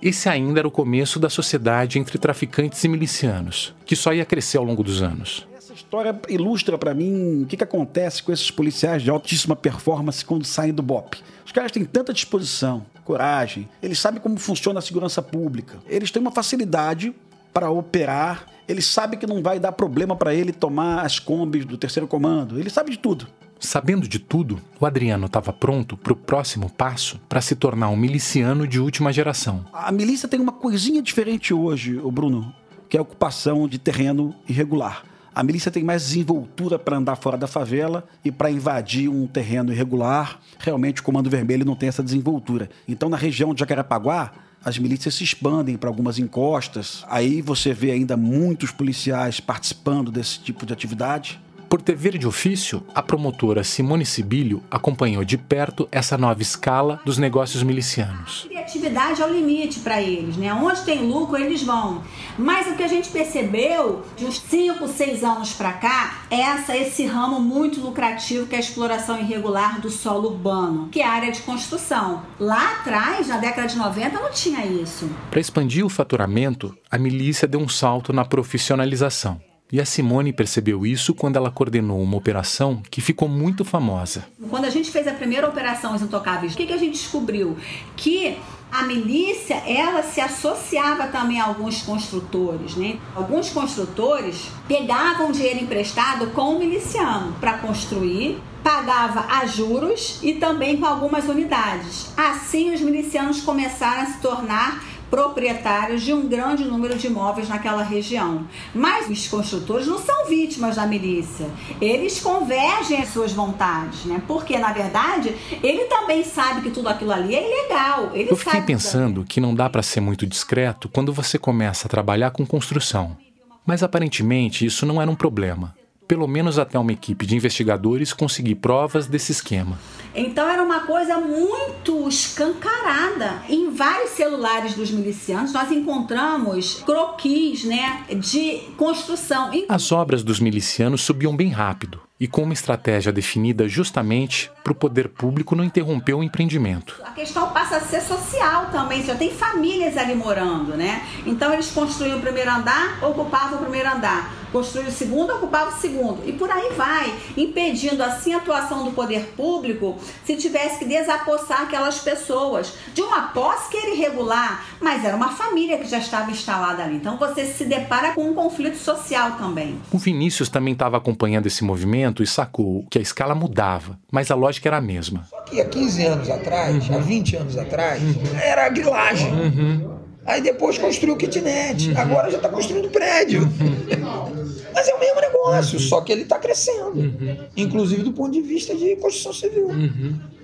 Esse ainda era o começo da sociedade entre traficantes e milicianos, que só ia crescer ao longo dos anos. Essa história ilustra para mim o que, que acontece com esses policiais de altíssima performance quando saem do BOP. Os caras têm tanta disposição, coragem, eles sabem como funciona a segurança pública, eles têm uma facilidade para operar, eles sabem que não vai dar problema para ele tomar as combis do terceiro comando, ele sabe de tudo. Sabendo de tudo, o Adriano estava pronto para o próximo passo para se tornar um miliciano de última geração. A milícia tem uma coisinha diferente hoje, o Bruno, que é a ocupação de terreno irregular. A milícia tem mais desenvoltura para andar fora da favela e para invadir um terreno irregular. Realmente o Comando Vermelho não tem essa desenvoltura. Então, na região de Jacarepaguá, as milícias se expandem para algumas encostas. Aí você vê ainda muitos policiais participando desse tipo de atividade. Por dever de ofício, a promotora Simone Sibilho acompanhou de perto essa nova escala dos negócios milicianos. A criatividade é o limite para eles, né? Onde tem lucro, eles vão. Mas o que a gente percebeu de uns 5, 6 anos para cá é essa, esse ramo muito lucrativo que é a exploração irregular do solo urbano, que é a área de construção. Lá atrás, na década de 90, não tinha isso. Para expandir o faturamento, a milícia deu um salto na profissionalização E a Simone percebeu isso quando ela coordenou uma operação que ficou muito famosa. Quando a gente fez a primeira operação Os Intocáveis, o que, que a gente descobriu? Que a milícia ela se associava também a alguns construtores, né? Alguns construtores pegavam dinheiro emprestado com o miliciano para construir, pagava a juros e também com algumas unidades. Assim, os milicianos começaram a se tornar proprietários de um grande número de imóveis naquela região. Mas os construtores não são vítimas da milícia. Eles convergem as suas vontades, né? Porque, na verdade, ele também sabe que tudo aquilo ali é ilegal. Ele Eu fiquei pensando que não dá para ser muito discreto quando você começa a trabalhar com construção. Mas aparentemente isso não era um problema pelo menos até uma equipe de investigadores conseguir provas desse esquema. Então era uma coisa muito escancarada. Em vários celulares dos milicianos nós encontramos croquis, né, de construção. As obras dos milicianos subiam bem rápido e com uma estratégia definida justamente para o poder público não interromper o empreendimento. A questão passa a ser social também, já tem famílias ali morando, né? Então eles construíam o primeiro andar, ocupavam o primeiro andar, construíam o segundo, ocupavam o segundo e por aí vai, impedindo assim a atuação do poder público se tivesse que desapossar aquelas pessoas de uma posse que era irregular, mas era uma família que já estava instalada ali. Então você se depara com um conflito social também. O Vinícius também estava acompanhando esse movimento e sacou que a escala mudava, mas a lógica era a mesma. Só que há 15 anos atrás, uhum. há 20 anos atrás, uhum. era a grilagem. Uhum. Aí depois construiu kitnet, uhum. agora já está construindo prédio. Uhum. Mas é o mesmo negócio, só que ele está crescendo, uhum. inclusive do ponto de vista de construção civil.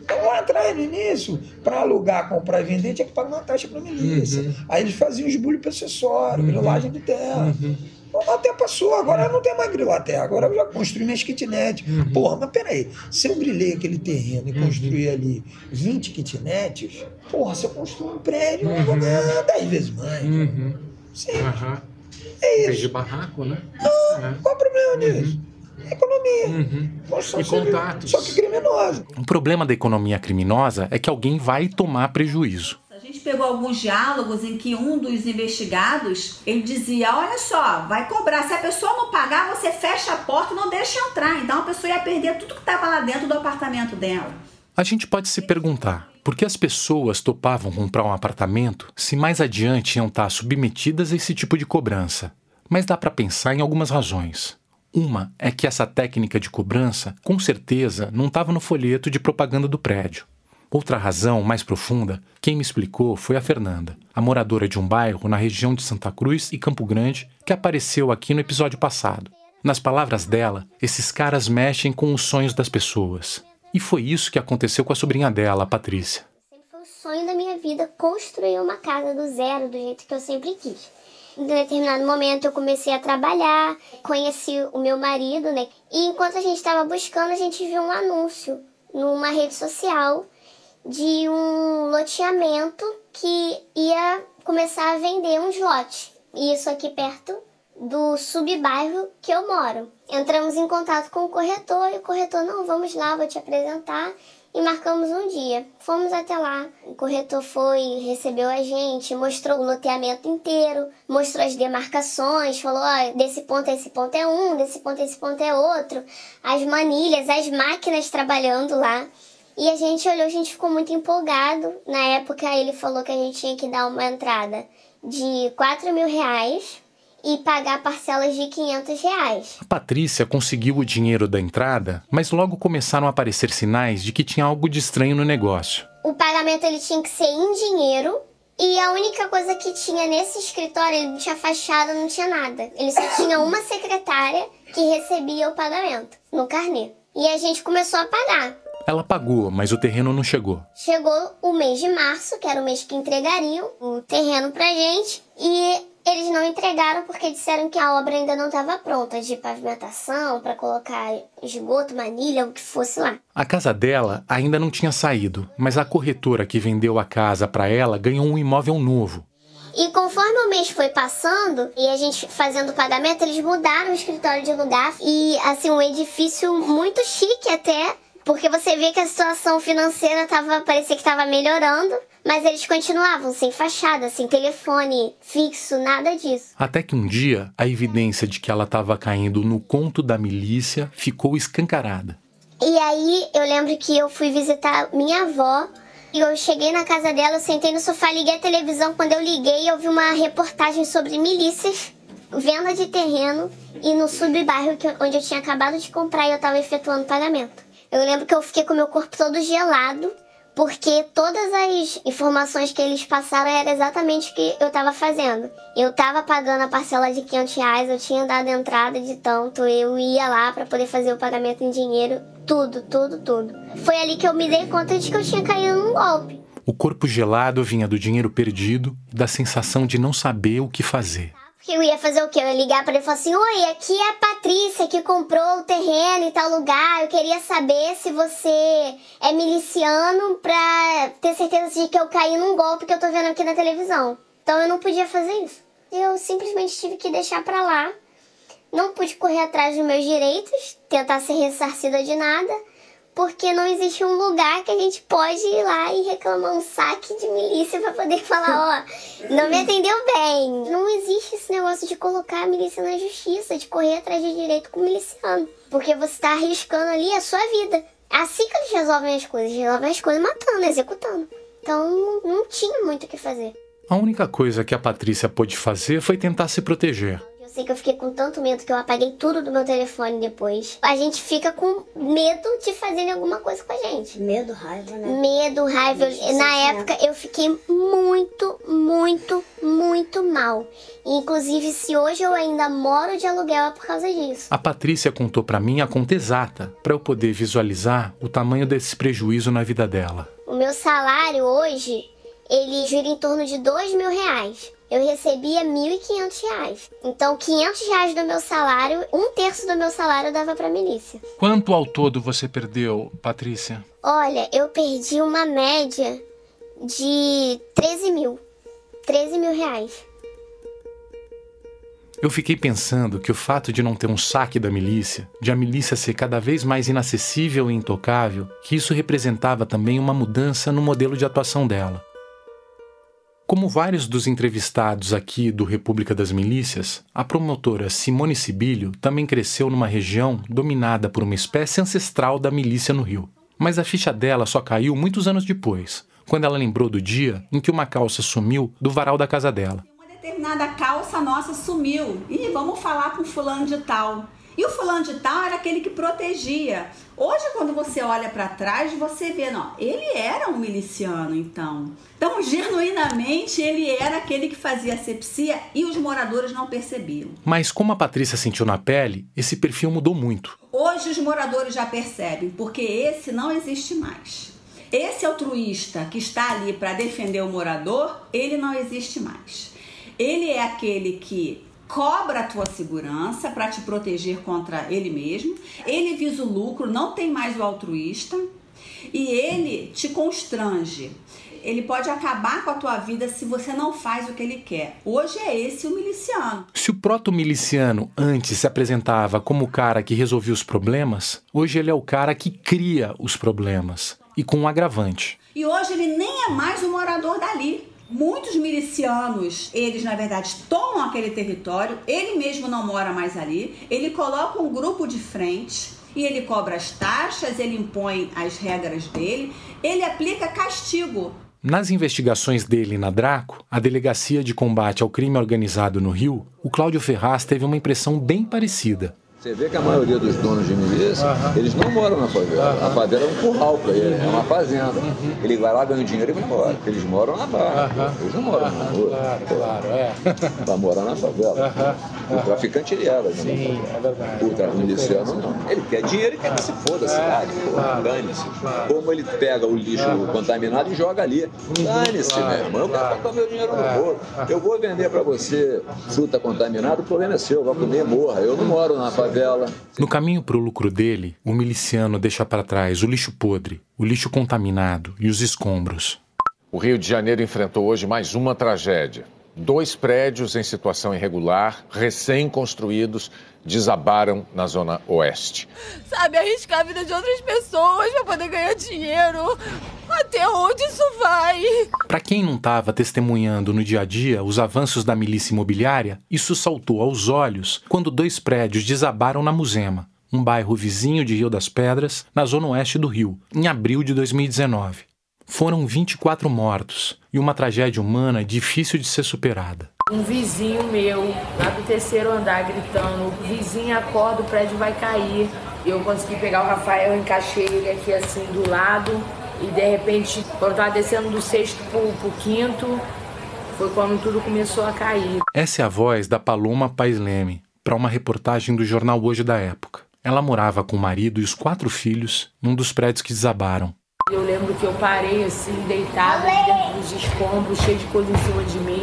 Então, lá atrás, no início, para alugar, comprar e vender, tinha que pagar uma taxa para a milícia. Uhum. Aí eles faziam esbulho possessório, uhum. grilagem de terra. Uhum. Até passou, agora não tem mais grilo até, agora eu já construí minhas kitnet. Uhum. Porra, mas peraí, se eu grilei aquele terreno e uhum. construí ali 20 kitnets, porra, se eu construir um prédio, uhum. eu vou ganhar 10 vezes mais. Uhum. Simples. Uhum. É isso. de barraco, né? Ah, é. Qual o problema disso? Economia. Uhum. E contatos. Só que criminosa. O problema da economia criminosa é que alguém vai tomar prejuízo pegou alguns diálogos em que um dos investigados ele dizia: Olha só, vai cobrar. Se a pessoa não pagar, você fecha a porta e não deixa entrar. Então a pessoa ia perder tudo que estava lá dentro do apartamento dela. A gente pode se perguntar por que as pessoas topavam comprar um apartamento se mais adiante iam estar submetidas a esse tipo de cobrança. Mas dá para pensar em algumas razões. Uma é que essa técnica de cobrança, com certeza, não estava no folheto de propaganda do prédio. Outra razão, mais profunda, quem me explicou foi a Fernanda, a moradora de um bairro na região de Santa Cruz e Campo Grande, que apareceu aqui no episódio passado. Nas palavras dela, esses caras mexem com os sonhos das pessoas. E foi isso que aconteceu com a sobrinha dela, a Patrícia. Sempre foi o sonho da minha vida construir uma casa do zero, do jeito que eu sempre quis. Em determinado momento eu comecei a trabalhar, conheci o meu marido, né? E enquanto a gente estava buscando, a gente viu um anúncio numa rede social de um loteamento que ia começar a vender uns lotes. Isso aqui perto do subbairro que eu moro. Entramos em contato com o corretor e o corretor, não, vamos lá, vou te apresentar. E marcamos um dia. Fomos até lá. O corretor foi, recebeu a gente, mostrou o loteamento inteiro, mostrou as demarcações, falou: ó, desse ponto a esse ponto é um, desse ponto a esse ponto é outro. As manilhas, as máquinas trabalhando lá. E a gente olhou, a gente ficou muito empolgado. Na época ele falou que a gente tinha que dar uma entrada de 4 mil reais e pagar parcelas de 500 reais. A Patrícia conseguiu o dinheiro da entrada, mas logo começaram a aparecer sinais de que tinha algo de estranho no negócio. O pagamento ele tinha que ser em dinheiro e a única coisa que tinha nesse escritório, ele não tinha fachada, não tinha nada. Ele só tinha uma secretária que recebia o pagamento no carnê. E a gente começou a pagar. Ela pagou, mas o terreno não chegou. Chegou o mês de março, que era o mês que entregariam o terreno pra gente, e eles não entregaram porque disseram que a obra ainda não estava pronta de pavimentação para colocar esgoto, manilha, o que fosse lá. A casa dela ainda não tinha saído, mas a corretora que vendeu a casa para ela ganhou um imóvel novo. E conforme o mês foi passando e a gente fazendo o pagamento, eles mudaram o escritório de lugar e assim um edifício muito chique até porque você vê que a situação financeira tava, parecia que estava melhorando, Mas eles continuavam sem fachada, sem telefone fixo, nada disso. Até que um dia, a evidência de que ela estava caindo no conto da milícia ficou escancarada. E aí eu lembro que eu fui visitar minha avó e eu cheguei na casa dela, eu sentei no sofá, liguei a televisão. Quando eu liguei, eu vi uma reportagem sobre milícias, venda de terreno e no subbairro onde eu tinha acabado de comprar e eu estava efetuando pagamento. Eu lembro que eu fiquei com meu corpo todo gelado porque todas as informações que eles passaram era exatamente o que eu estava fazendo. Eu estava pagando a parcela de 500 reais, eu tinha dado entrada de tanto, eu ia lá para poder fazer o pagamento em dinheiro, tudo, tudo, tudo. Foi ali que eu me dei conta de que eu tinha caído num golpe. O corpo gelado vinha do dinheiro perdido da sensação de não saber o que fazer. Eu ia fazer o quê? Eu ia ligar para ele e falar assim: Oi, aqui é a Patrícia que comprou o terreno em tal lugar. Eu queria saber se você é miliciano pra ter certeza de que eu caí num golpe que eu tô vendo aqui na televisão. Então eu não podia fazer isso. Eu simplesmente tive que deixar pra lá. Não pude correr atrás dos meus direitos, tentar ser ressarcida de nada porque não existe um lugar que a gente pode ir lá e reclamar um saque de milícia para poder falar, ó, não me atendeu bem. Não existe esse negócio de colocar a milícia na justiça, de correr atrás de direito com o miliciano, porque você está arriscando ali a sua vida. Assim que eles resolvem as coisas, resolvem as coisas matando, executando. Então não tinha muito o que fazer. A única coisa que a Patrícia pôde fazer foi tentar se proteger sei que eu fiquei com tanto medo que eu apaguei tudo do meu telefone depois. A gente fica com medo de fazerem alguma coisa com a gente. Medo, raiva, né? Medo, raiva. Na época eu fiquei muito, muito, muito mal. Inclusive, se hoje eu ainda moro de aluguel é por causa disso. A Patrícia contou para mim a conta exata para eu poder visualizar o tamanho desse prejuízo na vida dela. O meu salário hoje, ele gira em torno de dois mil reais eu recebia R$ 1.500. Então, 500 reais do meu salário, um terço do meu salário eu dava para milícia. Quanto ao todo você perdeu, Patrícia? Olha, eu perdi uma média de 13 mil. 13 mil reais. Eu fiquei pensando que o fato de não ter um saque da milícia, de a milícia ser cada vez mais inacessível e intocável, que isso representava também uma mudança no modelo de atuação dela. Como vários dos entrevistados aqui do República das Milícias, a promotora Simone Sibilho também cresceu numa região dominada por uma espécie ancestral da milícia no Rio. Mas a ficha dela só caiu muitos anos depois, quando ela lembrou do dia em que uma calça sumiu do varal da casa dela. Uma determinada calça nossa sumiu. E vamos falar com fulano de tal. E o fulano de tal era aquele que protegia. Hoje, quando você olha para trás, você vê, não, ele era um miliciano, então. Então, genuinamente, ele era aquele que fazia asepsia e os moradores não percebiam. Mas como a Patrícia sentiu na pele, esse perfil mudou muito. Hoje os moradores já percebem, porque esse não existe mais. Esse altruísta que está ali para defender o morador, ele não existe mais. Ele é aquele que cobra a tua segurança para te proteger contra ele mesmo. Ele visa o lucro, não tem mais o altruísta e ele te constrange. Ele pode acabar com a tua vida se você não faz o que ele quer. Hoje é esse o miliciano. Se o proto-miliciano antes se apresentava como o cara que resolvia os problemas, hoje ele é o cara que cria os problemas. E com um agravante. E hoje ele nem é mais o morador dali. Muitos milicianos, eles na verdade tomam aquele território, ele mesmo não mora mais ali, ele coloca um grupo de frente e ele cobra as taxas, ele impõe as regras dele, ele aplica castigo. Nas investigações dele na Draco, a Delegacia de Combate ao Crime Organizado no Rio, o Cláudio Ferraz teve uma impressão bem parecida. Você vê que a maioria dos donos de milícia, uhum. eles não moram na favela. Uhum. A favela é um curral para ele, é uma fazenda. Uhum. Ele vai lá, ganha dinheiro e vai embora. Eles moram na barra, eles não moram na rua. Claro, claro, é. Para morar na favela. O traficante ele era, né? Sim, é verdade. O miliciano não. Ele quer dinheiro e quer que se foda a é, cidade. Dane-se. Como ele pega o lixo contaminado e joga ali. Uhum. Dane-se, meu irmão. Eu quero botar meu dinheiro no bolo. Eu vou vender para você fruta contaminada, o problema é seu, vai comer, morra. Eu não moro na favela favela. No caminho para o lucro dele, o miliciano deixa para trás o lixo podre, o lixo contaminado e os escombros. O Rio de Janeiro enfrentou hoje mais uma tragédia. Dois prédios em situação irregular, recém-construídos, desabaram na Zona Oeste. Sabe, arriscar a vida de outras pessoas para poder ganhar dinheiro. Até onde isso vai? Para quem não estava testemunhando no dia a dia os avanços da milícia imobiliária, isso saltou aos olhos quando dois prédios desabaram na Musema, um bairro vizinho de Rio das Pedras, na zona oeste do Rio, em abril de 2019. Foram 24 mortos e uma tragédia humana difícil de ser superada. Um vizinho meu, lá do terceiro andar, gritando: o vizinho acorda, o prédio vai cair. Eu consegui pegar o Rafael, encaixei ele aqui assim do lado. E de repente, quando eu tava descendo do sexto pro, pro quinto, foi quando tudo começou a cair. Essa é a voz da Paloma Pais Leme, para uma reportagem do jornal Hoje da época. Ela morava com o marido e os quatro filhos num dos prédios que desabaram. Eu lembro que eu parei assim, deitada dentro dos escombros, cheio de coisa em cima de mim.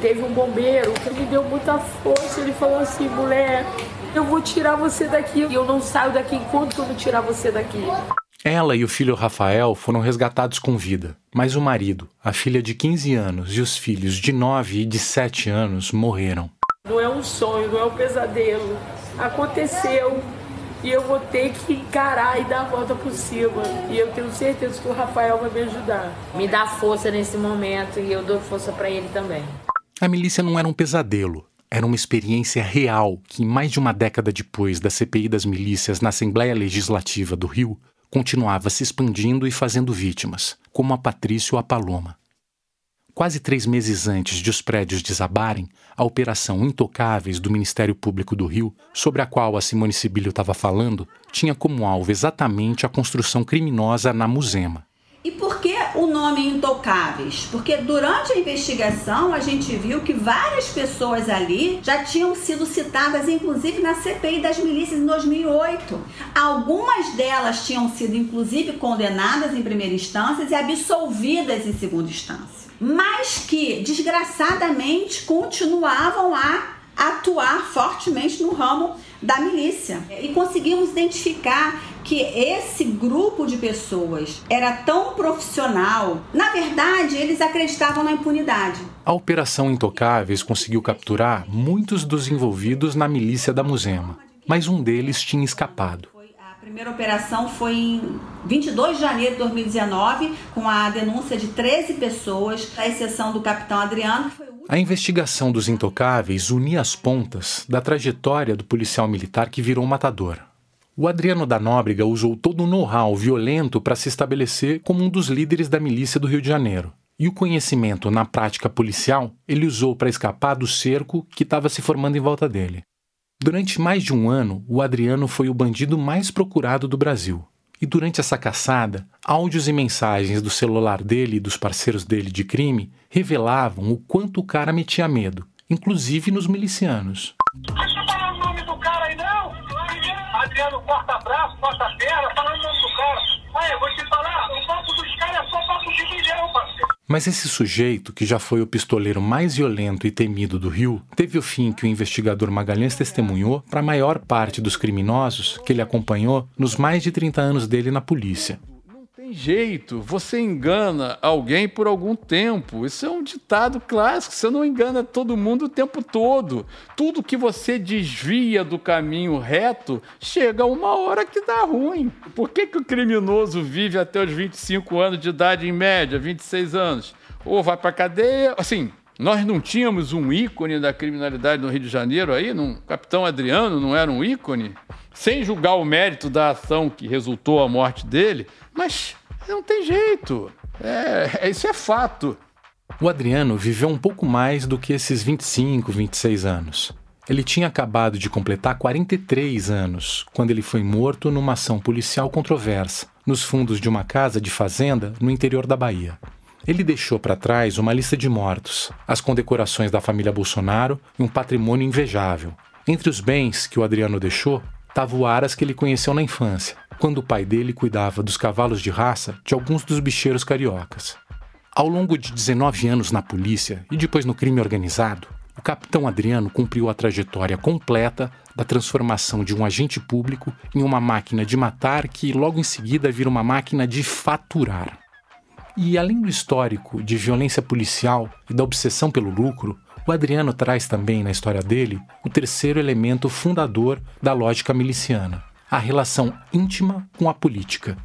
Teve um bombeiro que me deu muita força. Ele falou assim: mulher, eu vou tirar você daqui. E eu não saio daqui enquanto eu não tirar você daqui. Ela e o filho Rafael foram resgatados com vida, mas o marido, a filha de 15 anos e os filhos de 9 e de 7 anos morreram. Não é um sonho, não é um pesadelo. Aconteceu e eu vou ter que encarar e dar a volta por cima. E eu tenho certeza que o Rafael vai me ajudar. Me dá força nesse momento e eu dou força para ele também. A milícia não era um pesadelo, era uma experiência real que, mais de uma década depois da CPI das milícias na Assembleia Legislativa do Rio, continuava se expandindo e fazendo vítimas, como a Patrícia ou a Paloma. Quase três meses antes de os prédios desabarem, a Operação Intocáveis do Ministério Público do Rio, sobre a qual a Simone Sibilio estava falando, tinha como alvo exatamente a construção criminosa na Musema. Intocáveis? Porque durante a investigação a gente viu que várias pessoas ali já tinham sido citadas, inclusive na CPI das milícias em 2008. Algumas delas tinham sido, inclusive, condenadas em primeira instância e absolvidas em segunda instância. Mas que, desgraçadamente, continuavam a atuar fortemente no ramo da milícia. E conseguimos identificar que esse grupo de pessoas era tão profissional. Na verdade, eles acreditavam na impunidade. A Operação Intocáveis conseguiu capturar muitos dos envolvidos na milícia da Musema, mas um deles tinha escapado. Primeira operação foi em 22 de janeiro de 2019, com a denúncia de 13 pessoas, à exceção do capitão Adriano, que foi a investigação dos intocáveis unia as pontas da trajetória do policial militar que virou matador. O Adriano da Nóbrega usou todo o know-how violento para se estabelecer como um dos líderes da milícia do Rio de Janeiro. E o conhecimento na prática policial ele usou para escapar do cerco que estava se formando em volta dele. Durante mais de um ano, o Adriano foi o bandido mais procurado do Brasil. E durante essa caçada, áudios e mensagens do celular dele e dos parceiros dele de crime revelavam o quanto o cara metia medo, inclusive nos milicianos. Deixa eu falar o nome do cara aí, não! Adriano corta braço, corta perna, fala o nome do cara. Eu vou te falar, o papo dos caras é só papo de milhão, parceiro. Mas esse sujeito, que já foi o pistoleiro mais violento e temido do Rio, teve o fim que o investigador Magalhães testemunhou para a maior parte dos criminosos que ele acompanhou nos mais de 30 anos dele na polícia tem jeito, você engana alguém por algum tempo. Isso é um ditado clássico. Você não engana todo mundo o tempo todo. Tudo que você desvia do caminho reto, chega uma hora que dá ruim. Por que, que o criminoso vive até os 25 anos de idade, em média, 26 anos? Ou vai para cadeia? Assim, nós não tínhamos um ícone da criminalidade no Rio de Janeiro aí? Não, Capitão Adriano não era um ícone? Sem julgar o mérito da ação que resultou a morte dele, mas não tem jeito. É, isso é fato. O Adriano viveu um pouco mais do que esses 25, 26 anos. Ele tinha acabado de completar 43 anos quando ele foi morto numa ação policial controversa, nos fundos de uma casa de fazenda no interior da Bahia. Ele deixou para trás uma lista de mortos, as condecorações da família Bolsonaro e um patrimônio invejável. Entre os bens que o Adriano deixou, estava o Aras que ele conheceu na infância, quando o pai dele cuidava dos cavalos de raça de alguns dos bicheiros cariocas. Ao longo de 19 anos na polícia e depois no crime organizado, o capitão Adriano cumpriu a trajetória completa da transformação de um agente público em uma máquina de matar que logo em seguida vira uma máquina de faturar. E além do histórico de violência policial e da obsessão pelo lucro, O Adriano traz também na história dele o terceiro elemento fundador da lógica miliciana, a relação íntima com a política.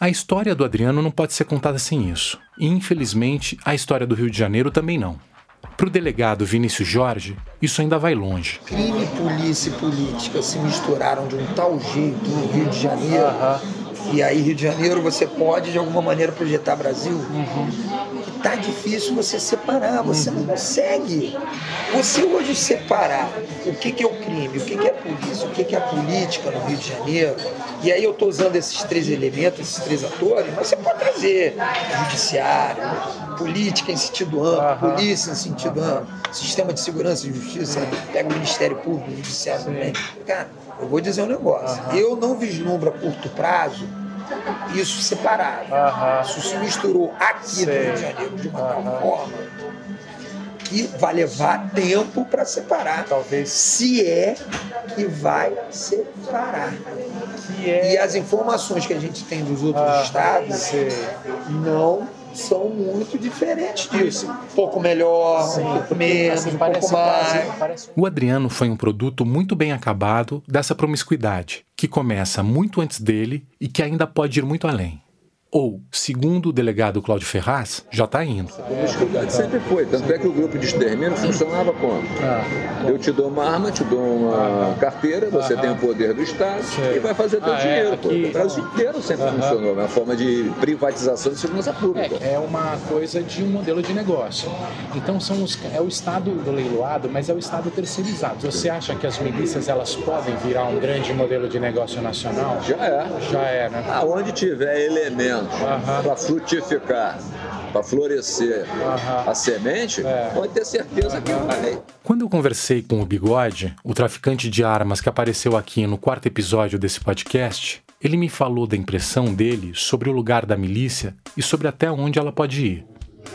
A história do Adriano não pode ser contada sem isso, e infelizmente a história do Rio de Janeiro também não. Para o delegado Vinícius Jorge, isso ainda vai longe. Crime, polícia e política se misturaram de um tal jeito no Rio de Janeiro. E aí, Rio de Janeiro, você pode de alguma maneira projetar Brasil. Uhum. Tá difícil você separar, você não consegue. Você hoje separar o que, que é o crime, o que, que é a polícia, o que, que é a política no Rio de Janeiro. E aí eu estou usando esses três elementos, esses três atores, mas você pode trazer judiciário, política em sentido amplo, polícia em sentido amplo, sistema de segurança e justiça, pega o Ministério Público, o Judiciário também. Cara, eu vou dizer um negócio. Eu não vislumbro a curto prazo isso separado. Uhum. Isso se misturou aqui Sei. no Rio de Janeiro de uma uhum. tal forma que vai levar tempo para separar. Talvez. Se é que vai separar. É... E as informações que a gente tem dos outros estados Sei. não são muito diferentes disso. Um pouco melhor, Sim, um pouco menos, assim, um pouco mais. O Adriano foi um produto muito bem acabado dessa promiscuidade, que começa muito antes dele e que ainda pode ir muito além. Ou, segundo o delegado Cláudio Ferraz, já está indo. A sempre foi. Tanto é que o grupo de extermínio funcionava como? Ah. Eu te dou uma arma, te dou uma carteira, você ah, tem o poder do Estado e vai fazer teu ah, é, dinheiro. O Brasil inteiro sempre funcionou. É uma forma de privatização de segurança pública. É, é uma coisa de um modelo de negócio. Então são os, é o Estado do leiloado, mas é o Estado terceirizado. Você acha que as milícias elas podem virar um grande modelo de negócio nacional? Já é. Já é, né? Aonde tiver elemento uhum. para frutificar, para florescer uhum. a semente, é. pode ter certeza uhum. que vai. Quando eu conversei com o Bigode, o traficante de armas que apareceu aqui no quarto episódio desse podcast, ele me falou da impressão dele sobre o lugar da milícia e sobre até onde ela pode ir.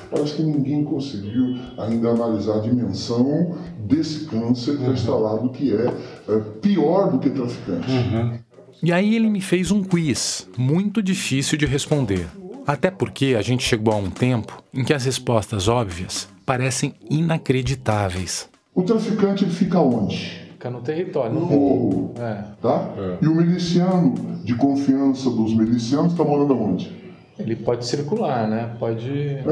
Parece que ninguém conseguiu ainda analisar a dimensão desse câncer uhum. instalado que é, é, pior do que traficante. Uhum. E aí ele me fez um quiz, muito difícil de responder. Até porque a gente chegou a um tempo em que as respostas óbvias parecem inacreditáveis. O traficante fica onde? Fica no território, no morro. É. Tá? É. E o miliciano, de confiança dos milicianos, está morando onde? Ele pode circular, né? Pode. É,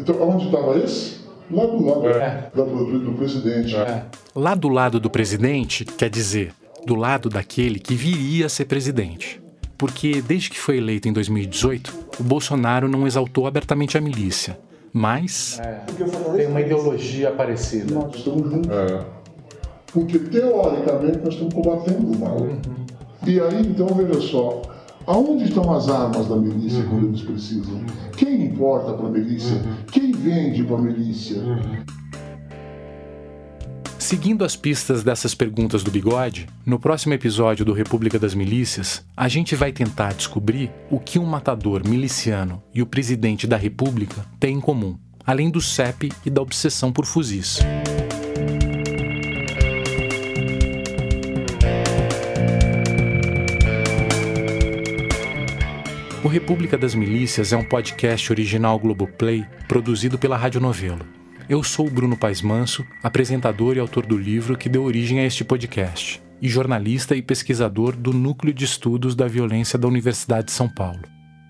então, onde estava esse? Lá do lado é. do, do, do presidente. É. Lá do lado do presidente, quer dizer, do lado daquele que viria a ser presidente. Porque desde que foi eleito em 2018, o Bolsonaro não exaltou abertamente a milícia, mas. É, tem uma ideologia parecida. Nós estamos juntos. É. Porque teoricamente nós estamos combatendo o mal. Uhum. E aí, então, veja só. Aonde estão as armas da milícia uhum. quando eles precisam? Quem importa para a milícia? Uhum. Quem vende para a milícia? Seguindo as pistas dessas perguntas do bigode, no próximo episódio do República das Milícias, a gente vai tentar descobrir o que um matador miliciano e o presidente da República têm em comum, além do CEP e da obsessão por fuzis. O República das Milícias é um podcast original Globoplay produzido pela Rádio Novelo. Eu sou o Bruno Paes Manso, apresentador e autor do livro que deu origem a este podcast, e jornalista e pesquisador do Núcleo de Estudos da Violência da Universidade de São Paulo.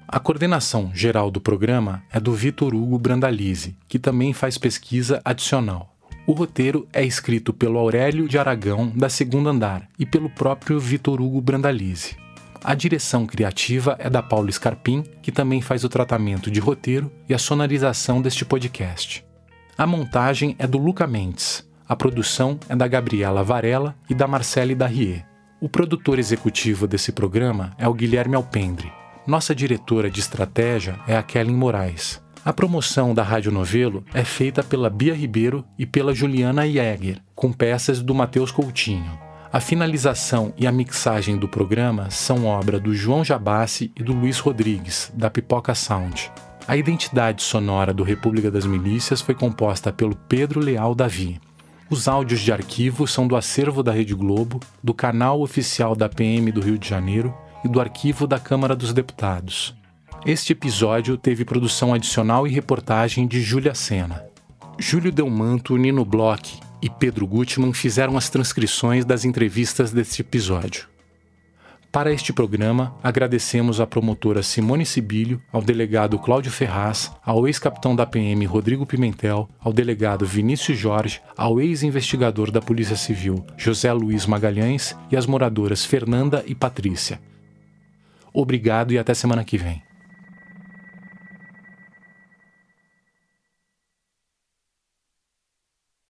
A coordenação geral do programa é do Vitor Hugo Brandalize, que também faz pesquisa adicional. O roteiro é escrito pelo Aurélio de Aragão, da Segundo Andar, e pelo próprio Vitor Hugo Brandalize. A direção criativa é da Paula Scarpim, que também faz o tratamento de roteiro e a sonorização deste podcast. A montagem é do Luca Mendes. A produção é da Gabriela Varela e da Marcele Darrier. O produtor executivo desse programa é o Guilherme Alpendre. Nossa diretora de estratégia é a Kellen Moraes. A promoção da Rádio Novelo é feita pela Bia Ribeiro e pela Juliana Jäger, com peças do Matheus Coutinho. A finalização e a mixagem do programa são obra do João Jabassi e do Luiz Rodrigues, da Pipoca Sound. A identidade sonora do República das Milícias foi composta pelo Pedro Leal Davi. Os áudios de arquivo são do acervo da Rede Globo, do canal oficial da PM do Rio de Janeiro e do arquivo da Câmara dos Deputados. Este episódio teve produção adicional e reportagem de Júlia Sena. Júlio Delmanto, Nino Bloch e Pedro Gutmann fizeram as transcrições das entrevistas deste episódio. Para este programa, agradecemos à promotora Simone Sibilho, ao delegado Cláudio Ferraz, ao ex-capitão da PM Rodrigo Pimentel, ao delegado Vinícius Jorge, ao ex-investigador da Polícia Civil José Luiz Magalhães e às moradoras Fernanda e Patrícia. Obrigado e até semana que vem.